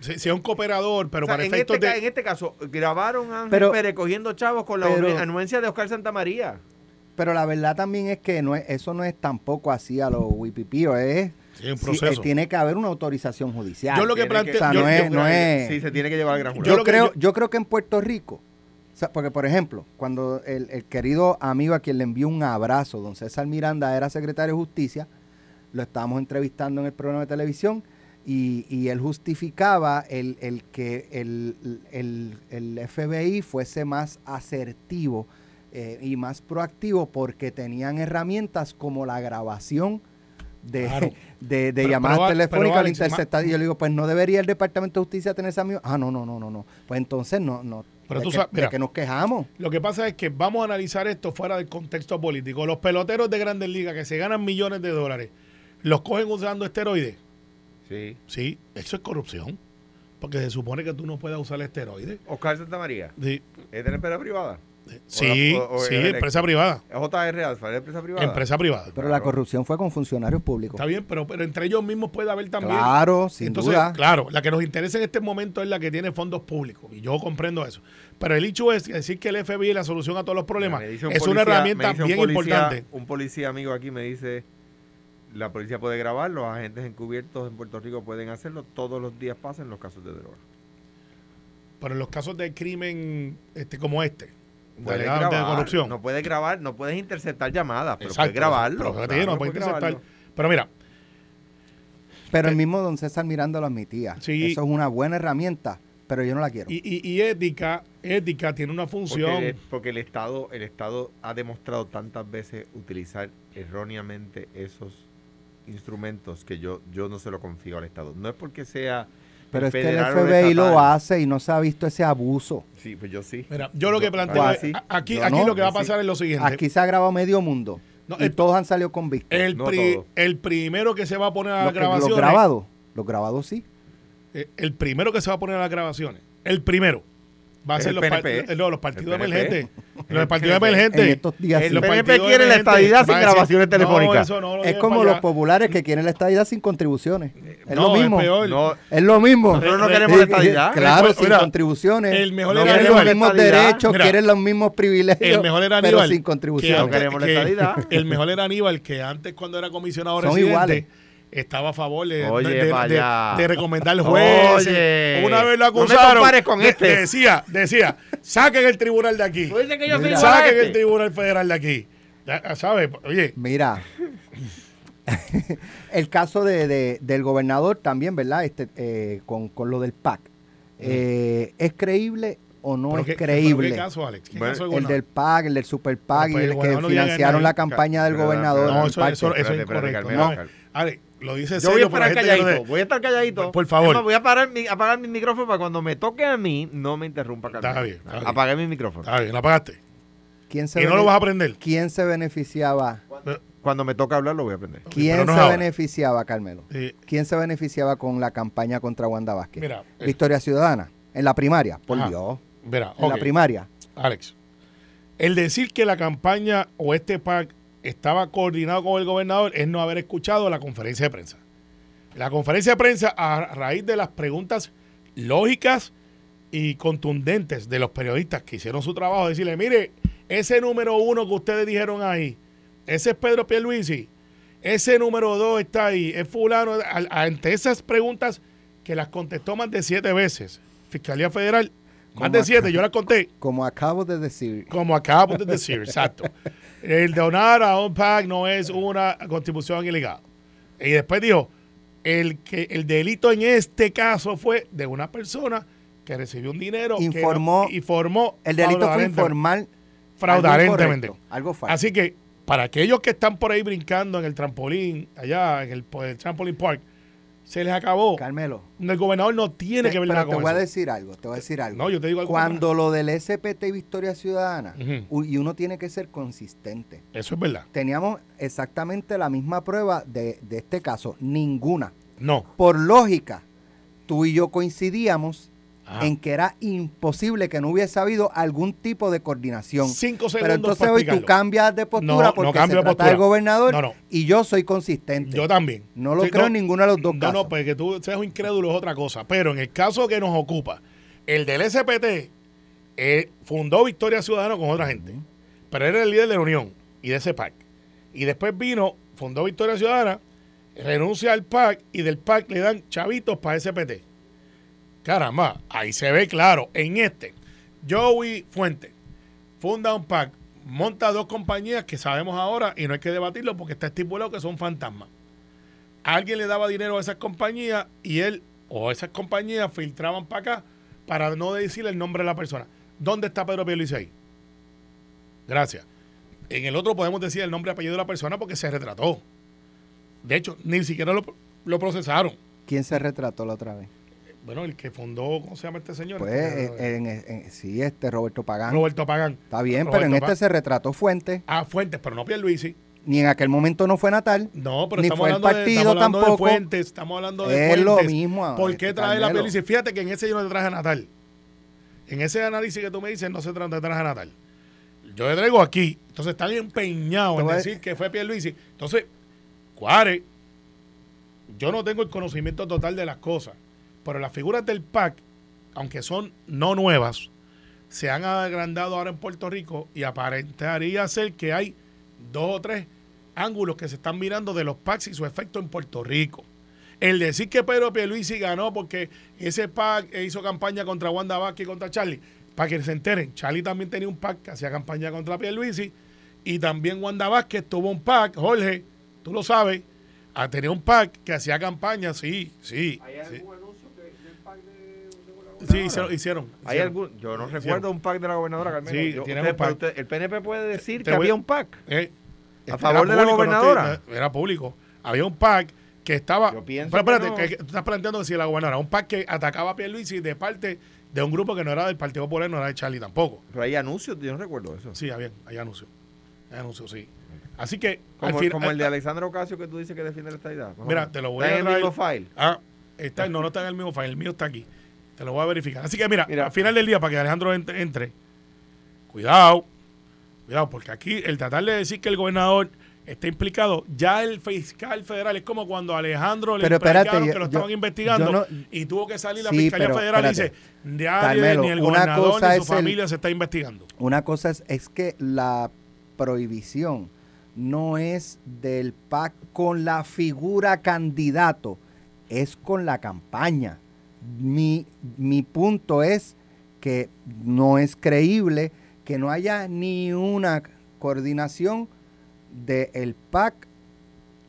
[SPEAKER 4] si, si es un cooperador, pero
[SPEAKER 3] o sea,
[SPEAKER 4] para
[SPEAKER 3] en,
[SPEAKER 4] efectos
[SPEAKER 3] este,
[SPEAKER 4] de...
[SPEAKER 3] en este caso, grabaron a Ángel
[SPEAKER 2] Pero-
[SPEAKER 3] Pérez cogiendo chavos con la
[SPEAKER 2] pero-
[SPEAKER 3] anuencia de Oscar Santamaría.
[SPEAKER 2] Pero la verdad también es que no es, eso no es tampoco así a los wipipíos, es...
[SPEAKER 4] Sí, un
[SPEAKER 2] sí,
[SPEAKER 4] proceso.
[SPEAKER 2] eh, tiene que haber una autorización judicial.
[SPEAKER 4] Yo lo que planteo-
[SPEAKER 2] o sea,
[SPEAKER 4] yo-
[SPEAKER 2] no, es,
[SPEAKER 4] yo-
[SPEAKER 2] no es-
[SPEAKER 3] Sí, se tiene que llevar al gran
[SPEAKER 2] Yo,
[SPEAKER 3] jurado.
[SPEAKER 4] que-
[SPEAKER 2] creo,
[SPEAKER 4] yo-
[SPEAKER 2] yo creo que en Puerto Rico, o sea, porque por ejemplo, cuando el, el querido amigo a quien le envió un abrazo, don César Miranda, era secretario de justicia, lo estábamos entrevistando en el programa de televisión y, y él justificaba el, el que el, el- el FBI fuese más asertivo eh, y más proactivo porque tenían herramientas como la grabación de,
[SPEAKER 4] Claro.
[SPEAKER 2] de, de
[SPEAKER 4] Pero-
[SPEAKER 2] llamadas
[SPEAKER 4] pero,
[SPEAKER 2] telefónicas al interceptar. Y yo le digo, pues no debería el Departamento de Justicia tener esa misma. Ah, no, no, no, no, no. Pues entonces no, no.
[SPEAKER 4] Pero
[SPEAKER 2] de
[SPEAKER 4] tú
[SPEAKER 2] que,
[SPEAKER 4] sabes-
[SPEAKER 2] de
[SPEAKER 4] mira.
[SPEAKER 2] que nos quejamos.
[SPEAKER 4] Lo que pasa es que vamos a analizar esto fuera del contexto político. Los peloteros de grandes ligas que se ganan millones de dólares, ¿los cogen usando esteroides?
[SPEAKER 3] Sí.
[SPEAKER 4] Sí, eso es corrupción. Porque se supone que tú no puedes usar esteroides.
[SPEAKER 3] Oscar Santamaría.
[SPEAKER 4] Sí,
[SPEAKER 3] ¿Es de la empresa privada?
[SPEAKER 4] Sí,
[SPEAKER 3] o- o
[SPEAKER 4] sí,
[SPEAKER 3] el-
[SPEAKER 4] empresa privada.
[SPEAKER 3] ¿Es JR Alfa? ¿Es empresa privada?
[SPEAKER 4] Empresa privada.
[SPEAKER 2] Pero
[SPEAKER 3] Claro.
[SPEAKER 2] la corrupción fue con funcionarios públicos.
[SPEAKER 4] Está bien, pero, pero entre ellos mismos puede haber también.
[SPEAKER 2] Claro, sin
[SPEAKER 4] Entonces,
[SPEAKER 2] duda.
[SPEAKER 4] claro, la que nos interesa en este momento es la que tiene fondos públicos. Y yo comprendo eso. Pero el hecho es decir que el FBI es la solución a todos los problemas.
[SPEAKER 3] Un
[SPEAKER 4] Es una
[SPEAKER 3] policía-
[SPEAKER 4] herramienta
[SPEAKER 3] un
[SPEAKER 4] bien
[SPEAKER 3] policía-
[SPEAKER 4] importante.
[SPEAKER 3] Un policía amigo aquí me dice, la policía puede grabar, los agentes encubiertos en Puerto Rico pueden hacerlo, todos los días pasan los casos de droga.
[SPEAKER 4] Pero en los casos de crimen este, como este, de corrupción.
[SPEAKER 3] No puedes grabar, no puedes interceptar llamadas, pero
[SPEAKER 4] Exacto,
[SPEAKER 3] puedes grabarlo.
[SPEAKER 4] Pero, pero,
[SPEAKER 3] claro,
[SPEAKER 4] no puede
[SPEAKER 3] puedes
[SPEAKER 4] interceptar.
[SPEAKER 3] grabarlo.
[SPEAKER 4] Pero mira,
[SPEAKER 2] Pero el
[SPEAKER 4] Eh,
[SPEAKER 2] mismo don César Miranda lo admitía.
[SPEAKER 4] Sí.
[SPEAKER 2] Eso es una buena herramienta, pero yo no la quiero.
[SPEAKER 4] y, y- y ética, ética tiene una función.
[SPEAKER 3] Porque, porque el Estado, el Estado ha demostrado tantas veces utilizar erróneamente esos instrumentos que yo, yo no se lo confío al Estado. No es porque sea
[SPEAKER 2] pero es que el FBI lo hace y no se ha visto ese abuso.
[SPEAKER 3] Sí, pues yo sí.
[SPEAKER 4] Mira, yo lo que planteo
[SPEAKER 2] ah, sí.
[SPEAKER 4] aquí,
[SPEAKER 2] Yo
[SPEAKER 4] aquí
[SPEAKER 2] no,
[SPEAKER 4] lo que va a
[SPEAKER 3] sí.
[SPEAKER 4] pasar es lo siguiente.
[SPEAKER 2] Aquí se ha grabado medio mundo.
[SPEAKER 4] No,
[SPEAKER 2] y
[SPEAKER 4] el-
[SPEAKER 2] todos han salido convictos.
[SPEAKER 4] el,
[SPEAKER 3] No
[SPEAKER 4] pri-
[SPEAKER 3] todo.
[SPEAKER 4] el primero que se va a poner a las
[SPEAKER 2] que- los
[SPEAKER 4] grabaciones.
[SPEAKER 2] grabados. Los grabados sí.
[SPEAKER 4] eh, el primero que se va a poner a las grabaciones. El primero. Va a
[SPEAKER 3] Es
[SPEAKER 4] ser los, par-
[SPEAKER 3] PNP.
[SPEAKER 4] eh, no, los partidos emergentes. Los partidos emergentes.
[SPEAKER 2] En estos días
[SPEAKER 3] El
[SPEAKER 2] sí.
[SPEAKER 4] Los
[SPEAKER 3] PNP quiere la estadidad sin grabaciones
[SPEAKER 4] "No,
[SPEAKER 3] telefónicas".
[SPEAKER 4] no
[SPEAKER 2] Es como los
[SPEAKER 4] allá".
[SPEAKER 2] populares que quieren la estadidad sin contribuciones. Es
[SPEAKER 4] No,
[SPEAKER 2] lo mismo.
[SPEAKER 4] es peor.
[SPEAKER 3] No,
[SPEAKER 2] Es lo mismo.
[SPEAKER 3] Nosotros no
[SPEAKER 4] Re-
[SPEAKER 3] queremos la estadidad.
[SPEAKER 2] Claro,
[SPEAKER 4] Mira,
[SPEAKER 2] sin contribuciones.
[SPEAKER 4] el mejor era
[SPEAKER 2] quieren los mismos derechos,
[SPEAKER 4] Mira,
[SPEAKER 2] quieren los mismos privilegios.
[SPEAKER 4] El mejor era
[SPEAKER 2] pero
[SPEAKER 4] Aníbal.
[SPEAKER 2] sin
[SPEAKER 4] que
[SPEAKER 2] contribuciones.
[SPEAKER 3] No queremos la estadidad.
[SPEAKER 4] El mejor era Aníbal, que antes cuando era comisionado
[SPEAKER 2] Son
[SPEAKER 4] residente,
[SPEAKER 2] iguales.
[SPEAKER 4] Estaba a favor de,
[SPEAKER 3] Oye,
[SPEAKER 4] de, de-
[SPEAKER 3] vaya.
[SPEAKER 4] de recomendar jueces.
[SPEAKER 3] Oye.
[SPEAKER 4] Una vez lo
[SPEAKER 3] No me
[SPEAKER 4] acusaron.
[SPEAKER 3] con
[SPEAKER 4] de-
[SPEAKER 3] este.
[SPEAKER 4] Decía, decía, saquen el tribunal de aquí.
[SPEAKER 3] Que yo
[SPEAKER 2] Mira.
[SPEAKER 3] a
[SPEAKER 4] Saquen
[SPEAKER 3] este.
[SPEAKER 4] el tribunal federal de aquí. Ya, ¿Sabes? Oye,
[SPEAKER 2] Mira, el caso de, de- del gobernador también, ¿verdad? Este, eh, con, con lo del PAC. Eh, ¿Es creíble o no
[SPEAKER 4] ¿pero
[SPEAKER 2] es
[SPEAKER 4] qué-
[SPEAKER 2] creíble?
[SPEAKER 4] ¿Qué caso, Alex? ¿Qué
[SPEAKER 3] Bueno,
[SPEAKER 4] caso
[SPEAKER 2] el del PAC, el del Super PAC
[SPEAKER 4] No, pues,
[SPEAKER 2] y
[SPEAKER 4] el
[SPEAKER 2] el que
[SPEAKER 4] no
[SPEAKER 2] financiaron la campaña del gobernador.
[SPEAKER 4] No, eso, eso, eso es incorrecto. No, Alex, lo dice
[SPEAKER 3] Yo voy a estar
[SPEAKER 4] no
[SPEAKER 3] calladito, voy a estar calladito.
[SPEAKER 4] Por favor.
[SPEAKER 3] Más, voy a parar mi, apagar mi micrófono para cuando me toque a mí, no me interrumpa, Carmelo.
[SPEAKER 4] Está bien, está bien.
[SPEAKER 3] Apagué mi micrófono.
[SPEAKER 4] Está bien, lo apagaste.
[SPEAKER 2] ¿Quién se
[SPEAKER 4] Y no lo vas a aprender.
[SPEAKER 2] ¿Quién se beneficiaba?
[SPEAKER 3] Cuando me toque hablar lo voy a aprender.
[SPEAKER 2] ¿Quién
[SPEAKER 4] no
[SPEAKER 2] se
[SPEAKER 4] ahora.
[SPEAKER 2] beneficiaba, Carmelo?
[SPEAKER 4] Sí.
[SPEAKER 2] ¿Quién se beneficiaba con la campaña contra Wanda Vázquez?
[SPEAKER 4] Mira, eh,
[SPEAKER 2] Victoria Ciudadana. En la primaria, por
[SPEAKER 4] Ajá.
[SPEAKER 2] Dios.
[SPEAKER 4] Mira,
[SPEAKER 2] En la primaria.
[SPEAKER 4] Alex, el decir que la campaña o este PAC estaba coordinado con el gobernador es no haber escuchado la conferencia de prensa. La conferencia de prensa, a raíz de las preguntas lógicas y contundentes de los periodistas que hicieron su trabajo, decirle, mire, ese número uno que ustedes dijeron ahí, ese es Pedro Pierluisi, ese número dos está ahí, es fulano, ante esas preguntas que las contestó más de siete veces, Fiscalía Federal, más de
[SPEAKER 2] acá.
[SPEAKER 4] siete, yo las conté.
[SPEAKER 2] Como acabo de decir.
[SPEAKER 4] Como acabo de decir, exacto. El donar a un PAC no es una contribución ilegal. Y después dijo, el, que, el delito en este caso fue de una persona que recibió un dinero que
[SPEAKER 2] Informó-
[SPEAKER 4] no- informó
[SPEAKER 2] El delito fue informal.
[SPEAKER 4] fraudulentemente.
[SPEAKER 2] Algo, algo falso.
[SPEAKER 4] Así que para aquellos que están por ahí brincando en el trampolín, allá en el, trampoline park, se les acabó.
[SPEAKER 2] Carmelo.
[SPEAKER 4] El gobernador no tiene
[SPEAKER 2] te-
[SPEAKER 4] que ver
[SPEAKER 2] pero
[SPEAKER 4] nada
[SPEAKER 2] te
[SPEAKER 4] con
[SPEAKER 2] voy a decir algo, te voy a decir algo.
[SPEAKER 4] No, yo te digo algo
[SPEAKER 2] Cuando lo del SPT y Victoria Ciudadana, y uno tiene que ser consistente.
[SPEAKER 4] Eso es verdad.
[SPEAKER 2] Teníamos exactamente la misma prueba de, de este caso, ninguna.
[SPEAKER 4] No.
[SPEAKER 2] Por lógica, tú y yo coincidíamos
[SPEAKER 4] Ajá.
[SPEAKER 2] en que era imposible que no hubiese habido algún tipo de coordinación.
[SPEAKER 4] Cinco segundos
[SPEAKER 2] Pero entonces hoy tú cambias de postura
[SPEAKER 4] No, no
[SPEAKER 2] porque
[SPEAKER 4] cambio
[SPEAKER 2] se trata del gobernador
[SPEAKER 4] No, no.
[SPEAKER 2] y yo soy consistente.
[SPEAKER 4] Yo también.
[SPEAKER 2] No lo
[SPEAKER 4] Sí,
[SPEAKER 2] creo en ninguno de los dos
[SPEAKER 4] no,
[SPEAKER 2] casos.
[SPEAKER 4] No, pues que tú seas un incrédulo es otra cosa. Pero en el caso que nos ocupa, el del SPT eh, fundó Victoria Ciudadana con otra gente. Pero era el líder de la Unión y de ese PAC. Y después vino, fundó Victoria Ciudadana, renuncia al PAC y del PAC le dan chavitos para SPT. Caramba, ahí se ve claro. En este, Joey Fuente funda un PAC, monta dos compañías que sabemos ahora y no hay que debatirlo porque está estipulado que son fantasmas. Alguien le daba dinero a esas compañías y él o esas compañías filtraban para acá para no decirle el nombre de la persona. ¿Dónde está Pedro Pierluisi ahí? Gracias. En el otro podemos decir el nombre y apellido de la persona porque se retrató. De hecho, ni siquiera lo procesaron.
[SPEAKER 2] ¿Quién se retrató la otra vez?
[SPEAKER 4] Bueno, el que fundó, ¿cómo se llama este señor?
[SPEAKER 2] Pues
[SPEAKER 4] Este,
[SPEAKER 2] en- en- en- sí, este Roberto Pagán.
[SPEAKER 4] Roberto Pagán.
[SPEAKER 2] Está bien,
[SPEAKER 4] Roberto
[SPEAKER 2] pero en este se retrató Fuente.
[SPEAKER 4] Ah, Fuentes, pero no Pierluisi.
[SPEAKER 2] Ni en aquel momento no fue Natal.
[SPEAKER 4] No, pero
[SPEAKER 2] Ni
[SPEAKER 4] estamos
[SPEAKER 2] fue el
[SPEAKER 4] hablando, de,
[SPEAKER 2] partido
[SPEAKER 4] estamos hablando de. Fuentes, estamos hablando de
[SPEAKER 2] Es lo
[SPEAKER 4] Fuentes.
[SPEAKER 2] mismo,
[SPEAKER 4] ¿Por qué trae la. Pierluisi? Fíjate que en ese yo no te traje a Natal. En ese análisis que tú me dices no se tra- te traje a Natal. Yo le traigo aquí. Entonces están empeñados en decir que fue Pierluisi. Entonces, Cuare, yo no tengo el conocimiento total de las cosas, pero las figuras del PAC, aunque son no nuevas, se han agrandado ahora en Puerto Rico y aparentaría ser que hay dos o tres ángulos que se están mirando de los PACs y su efecto en Puerto Rico. El decir que Pedro Pierluisi ganó porque ese PAC hizo campaña contra Wanda Vázquez y contra Charlie, para que se enteren, Charlie también tenía un PAC que hacía campaña contra Pierluisi y también Wanda Vázquez tuvo un PAC, Jorge, tú lo sabes, tenía un PAC que hacía campaña, sí, sí. sí.
[SPEAKER 3] anuncio del PAC de,
[SPEAKER 4] Sí, hicieron. hicieron,
[SPEAKER 3] ¿Hay
[SPEAKER 4] hicieron.
[SPEAKER 3] algún? Yo no
[SPEAKER 4] Hicieron.
[SPEAKER 3] recuerdo un PAC de la gobernadora Carmelo.
[SPEAKER 4] Sí,
[SPEAKER 3] Yo- usted-
[SPEAKER 4] un PAC.
[SPEAKER 3] usted- el PNP puede decir que
[SPEAKER 4] voy-
[SPEAKER 3] había un PAC.
[SPEAKER 4] Eh,
[SPEAKER 3] ¿A
[SPEAKER 4] era
[SPEAKER 3] favor de la
[SPEAKER 4] público,
[SPEAKER 3] gobernadora?
[SPEAKER 4] era público. Había un PAC que estaba.
[SPEAKER 3] Yo pienso
[SPEAKER 4] pero espérate,
[SPEAKER 3] que no.
[SPEAKER 4] que- tú estás planteando que si la gobernadora, un PAC que atacaba a Pierluisi de parte de un grupo que no era del Partido Popular, no era de Charlie tampoco.
[SPEAKER 3] Pero hay anuncios, yo no recuerdo eso.
[SPEAKER 4] Sí, había, hay anuncio. Hay anuncio, sí. Así que. al
[SPEAKER 3] Como,
[SPEAKER 4] fin-
[SPEAKER 3] como el de
[SPEAKER 4] eh,
[SPEAKER 3] Alexandra Ocasio que tú dices que defiende la estadidad.
[SPEAKER 4] Mira, te lo voy
[SPEAKER 3] Está
[SPEAKER 4] a
[SPEAKER 3] en
[SPEAKER 4] traer.
[SPEAKER 3] el mismo file.
[SPEAKER 4] Ah, está, no, no está en el mismo file. El mío está aquí. Te lo voy a verificar. Así que mira,
[SPEAKER 3] Mira.
[SPEAKER 4] al final del día, para que Alejandro entre, entre, cuidado, cuidado, porque aquí el tratar de decir que el gobernador está implicado, ya el fiscal federal es como cuando Alejandro le
[SPEAKER 2] Pero espérate,
[SPEAKER 4] que lo
[SPEAKER 2] yo-
[SPEAKER 4] estaban investigando
[SPEAKER 2] yo no-
[SPEAKER 4] y tuvo que salir la
[SPEAKER 2] Sí,
[SPEAKER 4] fiscalía
[SPEAKER 2] pero
[SPEAKER 4] federal y dice, nadie,
[SPEAKER 2] Carmelo,
[SPEAKER 4] ni el gobernador
[SPEAKER 2] cosa
[SPEAKER 4] ni su
[SPEAKER 2] el-
[SPEAKER 4] familia se está investigando.
[SPEAKER 2] Una cosa es, es que la prohibición no es del PAC con la figura candidato, es con la campaña. Mi, mi punto es que no es creíble que no haya ni una coordinación del PAC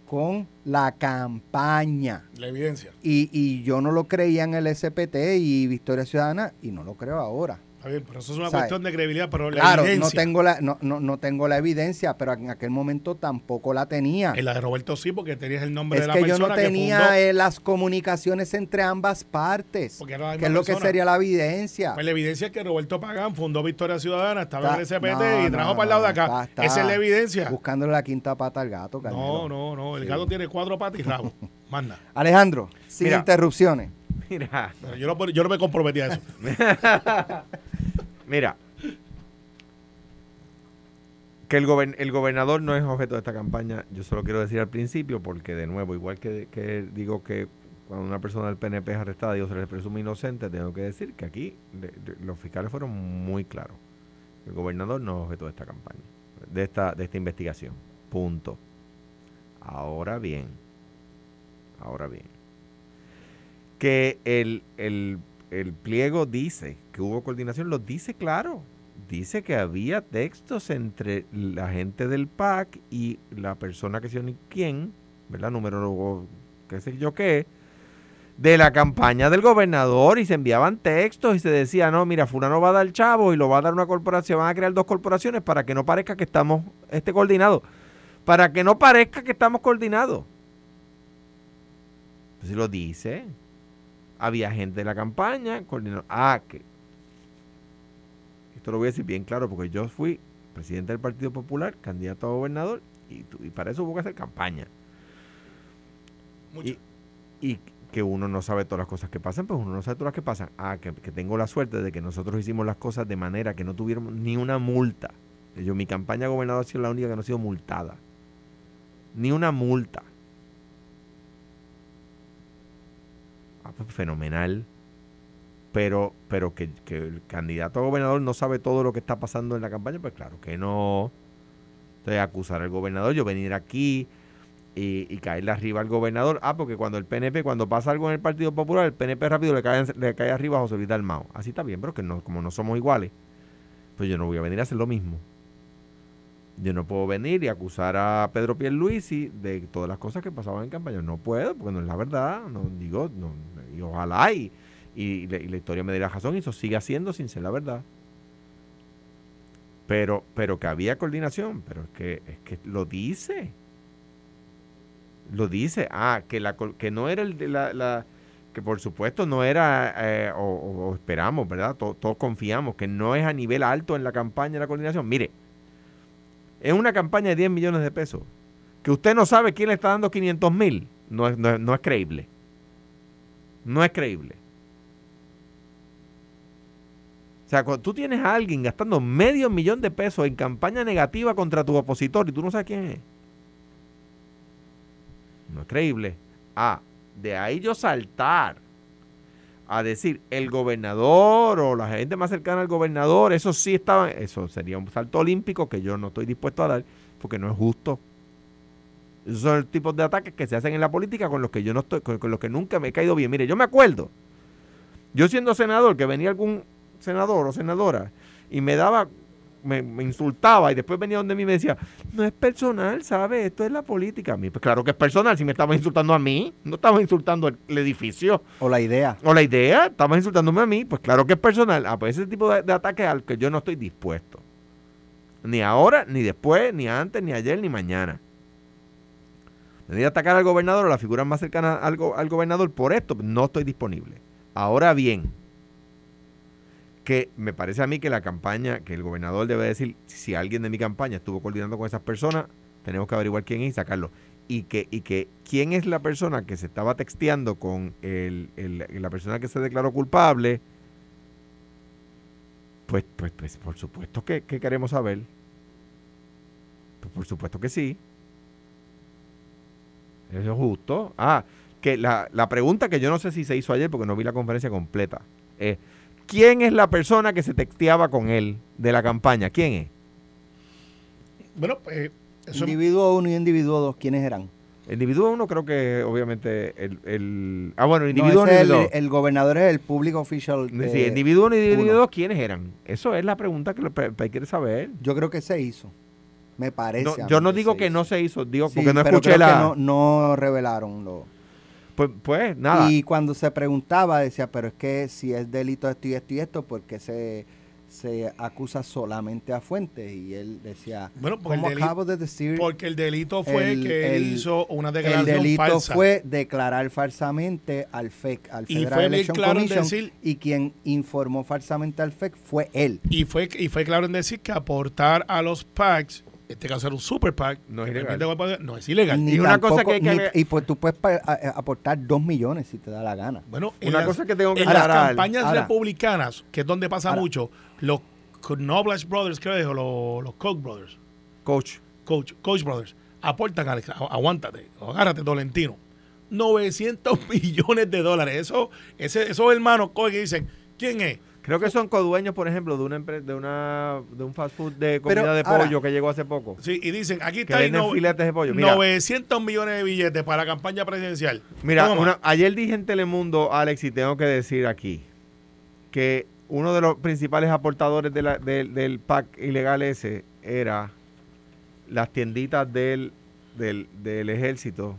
[SPEAKER 2] con la campaña.
[SPEAKER 4] La evidencia.
[SPEAKER 2] Y, y yo no lo creía en el SPT y Victoria Ciudadana y no lo creo ahora.
[SPEAKER 4] Está bien, pero eso es una cuestión de credibilidad, pero la
[SPEAKER 2] Claro, no
[SPEAKER 4] evidencia.
[SPEAKER 2] tengo la, no, no, no tengo la evidencia, pero en aquel momento tampoco la tenía.
[SPEAKER 4] En la de Roberto sí, porque tenías el nombre
[SPEAKER 2] Es
[SPEAKER 4] de la
[SPEAKER 2] que yo
[SPEAKER 4] persona
[SPEAKER 2] no
[SPEAKER 4] que
[SPEAKER 2] tenía
[SPEAKER 4] fundó.
[SPEAKER 2] eh, las comunicaciones entre ambas partes.
[SPEAKER 4] Porque era la
[SPEAKER 2] que es lo que sería la evidencia.
[SPEAKER 4] Pues la evidencia es que Roberto Pagán fundó Victoria Ciudadana, estaba en el
[SPEAKER 2] Está-
[SPEAKER 4] SPT
[SPEAKER 2] no,
[SPEAKER 4] y trajo
[SPEAKER 2] no,
[SPEAKER 4] para el lado de
[SPEAKER 2] no,
[SPEAKER 4] acá.
[SPEAKER 2] está- está
[SPEAKER 4] Esa es la evidencia.
[SPEAKER 2] Buscándole la quinta pata al gato,
[SPEAKER 4] No,
[SPEAKER 2] Carmelo.
[SPEAKER 4] no, no. El
[SPEAKER 2] Sí.
[SPEAKER 4] gato tiene cuatro patas y rabo. Manda.
[SPEAKER 2] Alejandro, sin
[SPEAKER 3] Mira.
[SPEAKER 2] interrupciones.
[SPEAKER 3] Mira,
[SPEAKER 4] Pero yo, no, yo no me comprometí a eso.
[SPEAKER 3] mira. Que el, gober- el gobernador no es objeto de esta campaña, yo solo quiero decir al principio, porque de nuevo, igual que, que digo que cuando una persona del PNP es arrestada y se le presume inocente, tengo que decir que aquí los fiscales fueron muy claros. El gobernador no es objeto de esta campaña, de esta, de esta investigación. Punto. Ahora bien, ahora bien, que el, el, el pliego dice que hubo coordinación, lo dice claro. Dice que había textos entre la gente del PAC y la persona que se quién, ¿verdad? Número, qué sé yo qué, de la campaña del gobernador y se enviaban textos y se decía, no, mira, fulano va a dar chavo y lo va a dar una corporación, van a crear dos corporaciones para que no parezca que estamos este coordinados. Para que no parezca que estamos coordinados. Si lo dice, había gente de la campaña coordinando. Ah, que. Esto lo voy a decir bien claro porque yo fui presidente del Partido Popular, candidato a gobernador y, para eso hubo que hacer campaña.
[SPEAKER 4] Mucho.
[SPEAKER 3] Y, y que uno no sabe todas las cosas que pasan, pues uno no sabe todas las que pasan. Ah, que, que tengo la suerte de que nosotros hicimos las cosas de manera que no tuviéramos ni una multa. Yo, mi campaña de gobernador ha sido la única que no ha sido multada. Ni una multa. Ah, pues fenomenal. Pero, pero que, que el candidato a gobernador no sabe todo lo que está pasando en la campaña, pues claro que no. Entonces, acusar al gobernador, yo venir aquí y, caerle arriba al gobernador. Ah, porque cuando el PNP, cuando pasa algo en el Partido Popular, el PNP rápido le cae, le cae arriba a José Luis Dalmao. Así está bien, pero que no, como no somos iguales, pues yo no voy a venir a hacer lo mismo. Yo no puedo venir y acusar a Pedro Pierluisi de todas las cosas que pasaban en campaña. No puedo, porque no es la verdad. No digo, y ojalá y, y, la, historia me la razón y eso sigue haciendo sin ser la verdad. Pero, pero que había coordinación, pero es que, es que lo dice. Lo dice. Ah, que, la, que no era el de la, que por supuesto no era, eh, o, esperamos, ¿verdad? To- todos confiamos que no es a nivel alto en la campaña la coordinación. Mire, es una campaña de 10 millones de pesos. Que usted no sabe quién le está dando 500 mil, no es, no, no es creíble. No es creíble. O sea, cuando tú tienes a alguien gastando medio millón de pesos en campaña negativa contra tu opositor y tú no sabes quién es. No es creíble. Ah, de ahí yo saltar a decir el gobernador o la gente más cercana al gobernador, eso sí estaba, eso sería un salto olímpico que yo no estoy dispuesto a dar porque no es justo. Esos son el tipo de ataques que se hacen en la política con los que yo no estoy, con los que nunca me he caído bien. Mire, yo me acuerdo, yo siendo senador, que venía algún senador o senadora y me daba, me, me insultaba y después venía donde mí y me decía, no es personal, ¿sabes? Esto es la política. A mí, pues claro que es personal, si me estabas insultando a mí, no estabas insultando el, el edificio
[SPEAKER 2] O la idea.
[SPEAKER 3] o la idea, estabas insultándome a mí, pues claro que es personal. Ah, pues ese tipo de, de ataques al que yo no estoy dispuesto. Ni ahora, ni después, ni antes, ni ayer, ni mañana. Venir a atacar al gobernador o la figura más cercana al, go- al gobernador por esto, no estoy disponible. Ahora bien, que me parece a mí que la campaña, que el gobernador debe decir, si alguien de mi campaña estuvo coordinando con esas personas, tenemos que averiguar quién es y sacarlo. Y que, y que quién es la persona que se estaba texteando con el, el- la persona que se declaró culpable, pues, pues, pues por supuesto que, que queremos saber. Pues por supuesto que sí. Eso es justo. Ah, que la, la pregunta que yo no sé si se hizo ayer porque no vi la conferencia completa es, ¿quién es la persona que se texteaba con él de la campaña? ¿Quién es?
[SPEAKER 4] Bueno, pues eso
[SPEAKER 2] Individuo 1 y individuo 2, ¿quiénes eran?
[SPEAKER 3] Individuo uno creo que obviamente el... el ah, bueno,
[SPEAKER 2] No,
[SPEAKER 3] individuo uno
[SPEAKER 2] ese
[SPEAKER 3] y
[SPEAKER 2] es el, gobernador es el público oficial.
[SPEAKER 3] Sí, individuo uno y individuo
[SPEAKER 2] uno.
[SPEAKER 3] dos, ¿quiénes eran? Eso es la pregunta que país quiere saber.
[SPEAKER 2] Yo creo que se hizo. Me parece.
[SPEAKER 3] No, yo no digo que no se hizo, digo
[SPEAKER 2] Sí,
[SPEAKER 3] porque no
[SPEAKER 2] pero
[SPEAKER 3] escuché
[SPEAKER 2] creo que
[SPEAKER 3] la...
[SPEAKER 2] No, no revelaron lo.
[SPEAKER 3] Pues, pues nada.
[SPEAKER 2] Y cuando se preguntaba, decía, pero es que si es delito esto y esto y esto, ¿por qué se, se acusa solamente a Fuentes? Y él decía,
[SPEAKER 4] Bueno, el delito-
[SPEAKER 2] acabo de decir,
[SPEAKER 4] Porque el delito fue
[SPEAKER 2] El-
[SPEAKER 4] que él
[SPEAKER 2] el-
[SPEAKER 4] hizo una
[SPEAKER 2] el
[SPEAKER 4] declaración
[SPEAKER 2] delito
[SPEAKER 4] falsa.
[SPEAKER 2] fue declarar falsamente al FEC, al
[SPEAKER 4] Y
[SPEAKER 2] Federal
[SPEAKER 4] fue bien
[SPEAKER 2] Election
[SPEAKER 4] claro en decir-
[SPEAKER 2] y quien informó falsamente al FEC fue él.
[SPEAKER 4] Y fue, y fue claro en decir que aportar a los PACs, este caso era un super PAC,
[SPEAKER 3] No es
[SPEAKER 4] que
[SPEAKER 3] ilegal.
[SPEAKER 4] aportar- no es ilegal.
[SPEAKER 2] Ni
[SPEAKER 3] Y una cosa que hay que
[SPEAKER 2] ni-
[SPEAKER 3] ver-
[SPEAKER 2] y pues tú puedes aportar dos millones si te da la gana.
[SPEAKER 4] Bueno, en
[SPEAKER 3] Una
[SPEAKER 4] las-
[SPEAKER 3] cosa que tengo que
[SPEAKER 4] en las campañas
[SPEAKER 2] Ahora.
[SPEAKER 4] republicanas, que es donde pasa
[SPEAKER 2] Ahora.
[SPEAKER 4] mucho, los Knobloch Brothers, creo, o los, los Koch Brothers,
[SPEAKER 3] Coach.
[SPEAKER 4] Coach, Coach Brothers, aportan, Alex, agu- aguántate, agárrate, Tolentino, 900 millones de dólares. Eso, ese, esos hermanos cogen y dicen, ¿quién es?
[SPEAKER 3] Creo que son codueños, por ejemplo, de una de una de un fast food de comida
[SPEAKER 2] Pero,
[SPEAKER 3] de
[SPEAKER 2] ahora-
[SPEAKER 3] pollo que llegó hace poco.
[SPEAKER 4] Sí, y dicen, aquí está ahí no-
[SPEAKER 3] filetes de pollo. Mira,
[SPEAKER 4] 900 millones de billetes para la campaña presidencial.
[SPEAKER 3] mira una- ayer dije en Telemundo, Alex, y tengo que decir aquí, que uno de los principales aportadores de la- del- del PAC ilegal ese era las tienditas del, del, del ejército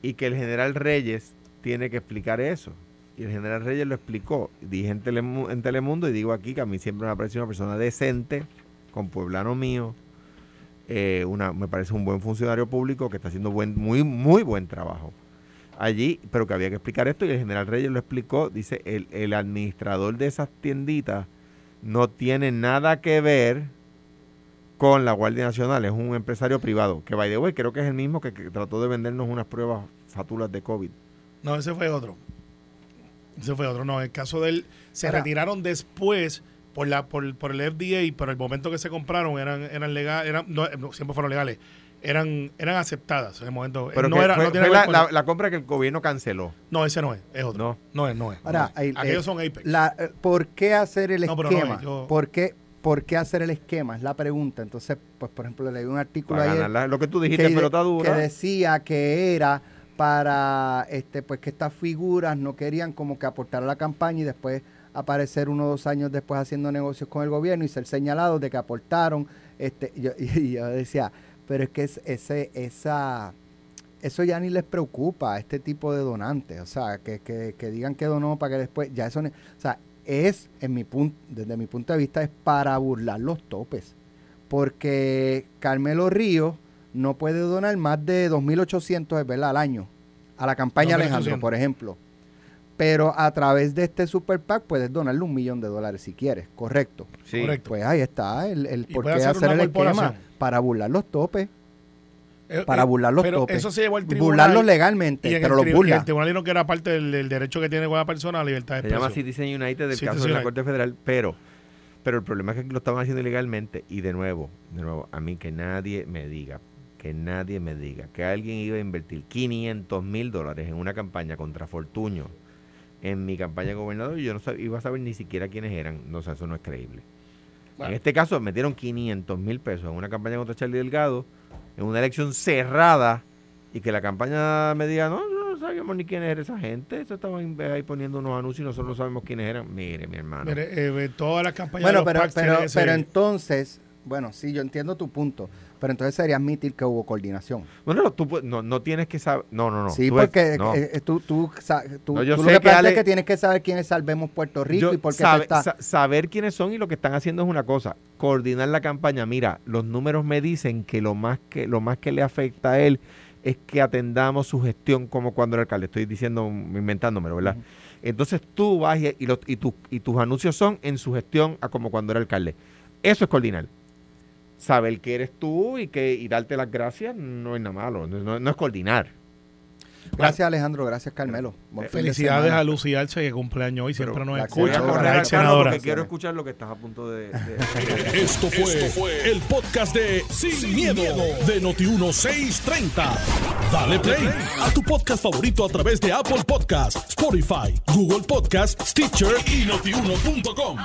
[SPEAKER 3] y que el general Reyes tiene que explicar eso. Y el general Reyes lo explicó. Dije en, Telemu- en Telemundo y digo aquí que a mí siempre me ha parecido una persona decente, con pueblano mío. eh, una, me parece un buen funcionario público que está haciendo buen, muy, muy buen trabajo allí, pero que había que explicar esto y el general Reyes lo explicó. Dice, el, el administrador de esas tienditas no tiene nada que ver con la Guardia Nacional, es un empresario privado, que by the way creo que es el mismo que, que trató de vendernos unas pruebas fatulas de COVID
[SPEAKER 4] No, ese fue otro. Ese fue otro. No, el caso de él se
[SPEAKER 2] Ahora-
[SPEAKER 4] retiraron después por la por, por el FDA, pero el momento que se compraron eran eran legales, eran no, no, siempre fueron legales. Eran eran aceptadas en el momento.
[SPEAKER 3] Pero
[SPEAKER 4] no
[SPEAKER 3] que
[SPEAKER 4] era
[SPEAKER 3] fue,
[SPEAKER 4] no tiene
[SPEAKER 3] fue
[SPEAKER 4] que ver
[SPEAKER 3] la,
[SPEAKER 4] con-
[SPEAKER 3] la- la compra que el gobierno canceló.
[SPEAKER 4] No, ese no es, es otro.
[SPEAKER 3] No.
[SPEAKER 4] No, es, no es.
[SPEAKER 2] Ahora,
[SPEAKER 4] no es.
[SPEAKER 2] el-
[SPEAKER 4] Aquellos son Apex.
[SPEAKER 2] La, eh, ¿Por qué hacer el
[SPEAKER 4] No, pero no,
[SPEAKER 2] esquema?
[SPEAKER 4] yo-
[SPEAKER 2] ¿Por, qué, ¿Por qué hacer el esquema? Es la pregunta. Entonces, pues por ejemplo, leí un artículo ayer
[SPEAKER 3] lo que tú dijiste,
[SPEAKER 2] que,
[SPEAKER 3] pelota
[SPEAKER 2] que
[SPEAKER 3] dura.
[SPEAKER 2] decía que era para este pues que estas figuras no querían como que aportar a la campaña y después aparecer uno o dos años después haciendo negocios con el gobierno y ser señalados de que aportaron este yo, y yo decía pero es que es- ese esa eso ya ni les preocupa a este tipo de donantes o sea que, que, que digan que donó para que después ya eso o sea es en mi punto desde mi punto de vista es para burlar los topes porque Carmelo Ríos no puede donar más de 2.800 es verdad, al año a la campaña
[SPEAKER 4] 2.800.
[SPEAKER 2] Alejandro, por ejemplo. Pero a través de este Super PAC puedes donarle un millón de dólares si quieres, correcto.
[SPEAKER 3] Sí.
[SPEAKER 4] Correcto.
[SPEAKER 2] Pues ahí está el, el por qué
[SPEAKER 4] hacer
[SPEAKER 2] el esquema para burlar los topes,
[SPEAKER 4] Eh,
[SPEAKER 2] para
[SPEAKER 4] eh,
[SPEAKER 2] burlar los
[SPEAKER 4] pero
[SPEAKER 2] topes.
[SPEAKER 4] Eso se llevó al tribunal.
[SPEAKER 2] burlarlos legalmente,
[SPEAKER 4] y
[SPEAKER 2] pero los
[SPEAKER 4] tri- y
[SPEAKER 2] burla.
[SPEAKER 4] el tribunal dijo que era parte del, del derecho que tiene cada persona a la libertad de
[SPEAKER 3] Se
[SPEAKER 4] expresión.
[SPEAKER 3] llama Citizen United del
[SPEAKER 4] Citizen
[SPEAKER 3] caso de la
[SPEAKER 4] United.
[SPEAKER 3] Corte Federal, pero pero el problema es que lo estaban haciendo ilegalmente y de nuevo, de nuevo, a mí que nadie me diga, que nadie me diga que alguien iba a invertir 500 mil dólares en una campaña contra Fortuño en mi campaña de gobernador y yo no sab- iba a saber ni siquiera quiénes eran, no sé, eso no es creíble.
[SPEAKER 4] Bueno.
[SPEAKER 3] En este caso metieron 500 mil pesos en una campaña contra Charlie Delgado, en una elección cerrada y que la campaña me diga, no, no sabíamos ni quién era esa gente, eso estaban ahí poniendo unos anuncios y nosotros no sabemos quiénes eran. Mire, mi hermano.
[SPEAKER 4] Mire, eh, todas las campañas
[SPEAKER 2] Bueno,
[SPEAKER 4] de los
[SPEAKER 2] pero, pero entonces, bueno, sí, yo entiendo tu punto, pero entonces sería admitir que hubo coordinación.
[SPEAKER 3] No, no, tú no, no tienes que saber. No, no, no.
[SPEAKER 2] sí,
[SPEAKER 3] tú
[SPEAKER 2] porque
[SPEAKER 3] no.
[SPEAKER 2] eh, eh, tú, tú, tú,
[SPEAKER 3] No, yo
[SPEAKER 2] tú
[SPEAKER 3] sé
[SPEAKER 2] lo que
[SPEAKER 3] que Ale-
[SPEAKER 2] es que tienes que saber quiénes Salvemos Puerto Rico
[SPEAKER 3] Yo-
[SPEAKER 2] y por qué
[SPEAKER 3] sabe-
[SPEAKER 2] está...
[SPEAKER 3] sa- saber quiénes son y lo que están haciendo es una cosa, coordinar la campaña. Mira, los números me dicen que lo más que lo más que le afecta a él es que atendamos su gestión como cuando era alcalde. Estoy diciendo, inventándomelo, ¿verdad? Entonces tú vas y, y, los- y, tu- y tus anuncios son en su gestión a como cuando era alcalde. Eso es coordinar. Saber que eres tú y que y darte las gracias no es nada malo, no, no- es coordinar.
[SPEAKER 2] Gracias Alejandro, gracias Carmelo. Buen fin de
[SPEAKER 4] Felicidades a Lucy Arce que cumpleaños hoy, siempre
[SPEAKER 2] Pero
[SPEAKER 4] nos
[SPEAKER 2] escucha,
[SPEAKER 3] correr porque quiero escuchar lo que estás a punto de... de-
[SPEAKER 1] Esto fue, Esto fue el podcast de Sin, miedo, de Noti1630. Dale play a tu podcast favorito a través de Apple Podcasts, Spotify, Google Podcasts, Stitcher y notiuno.com.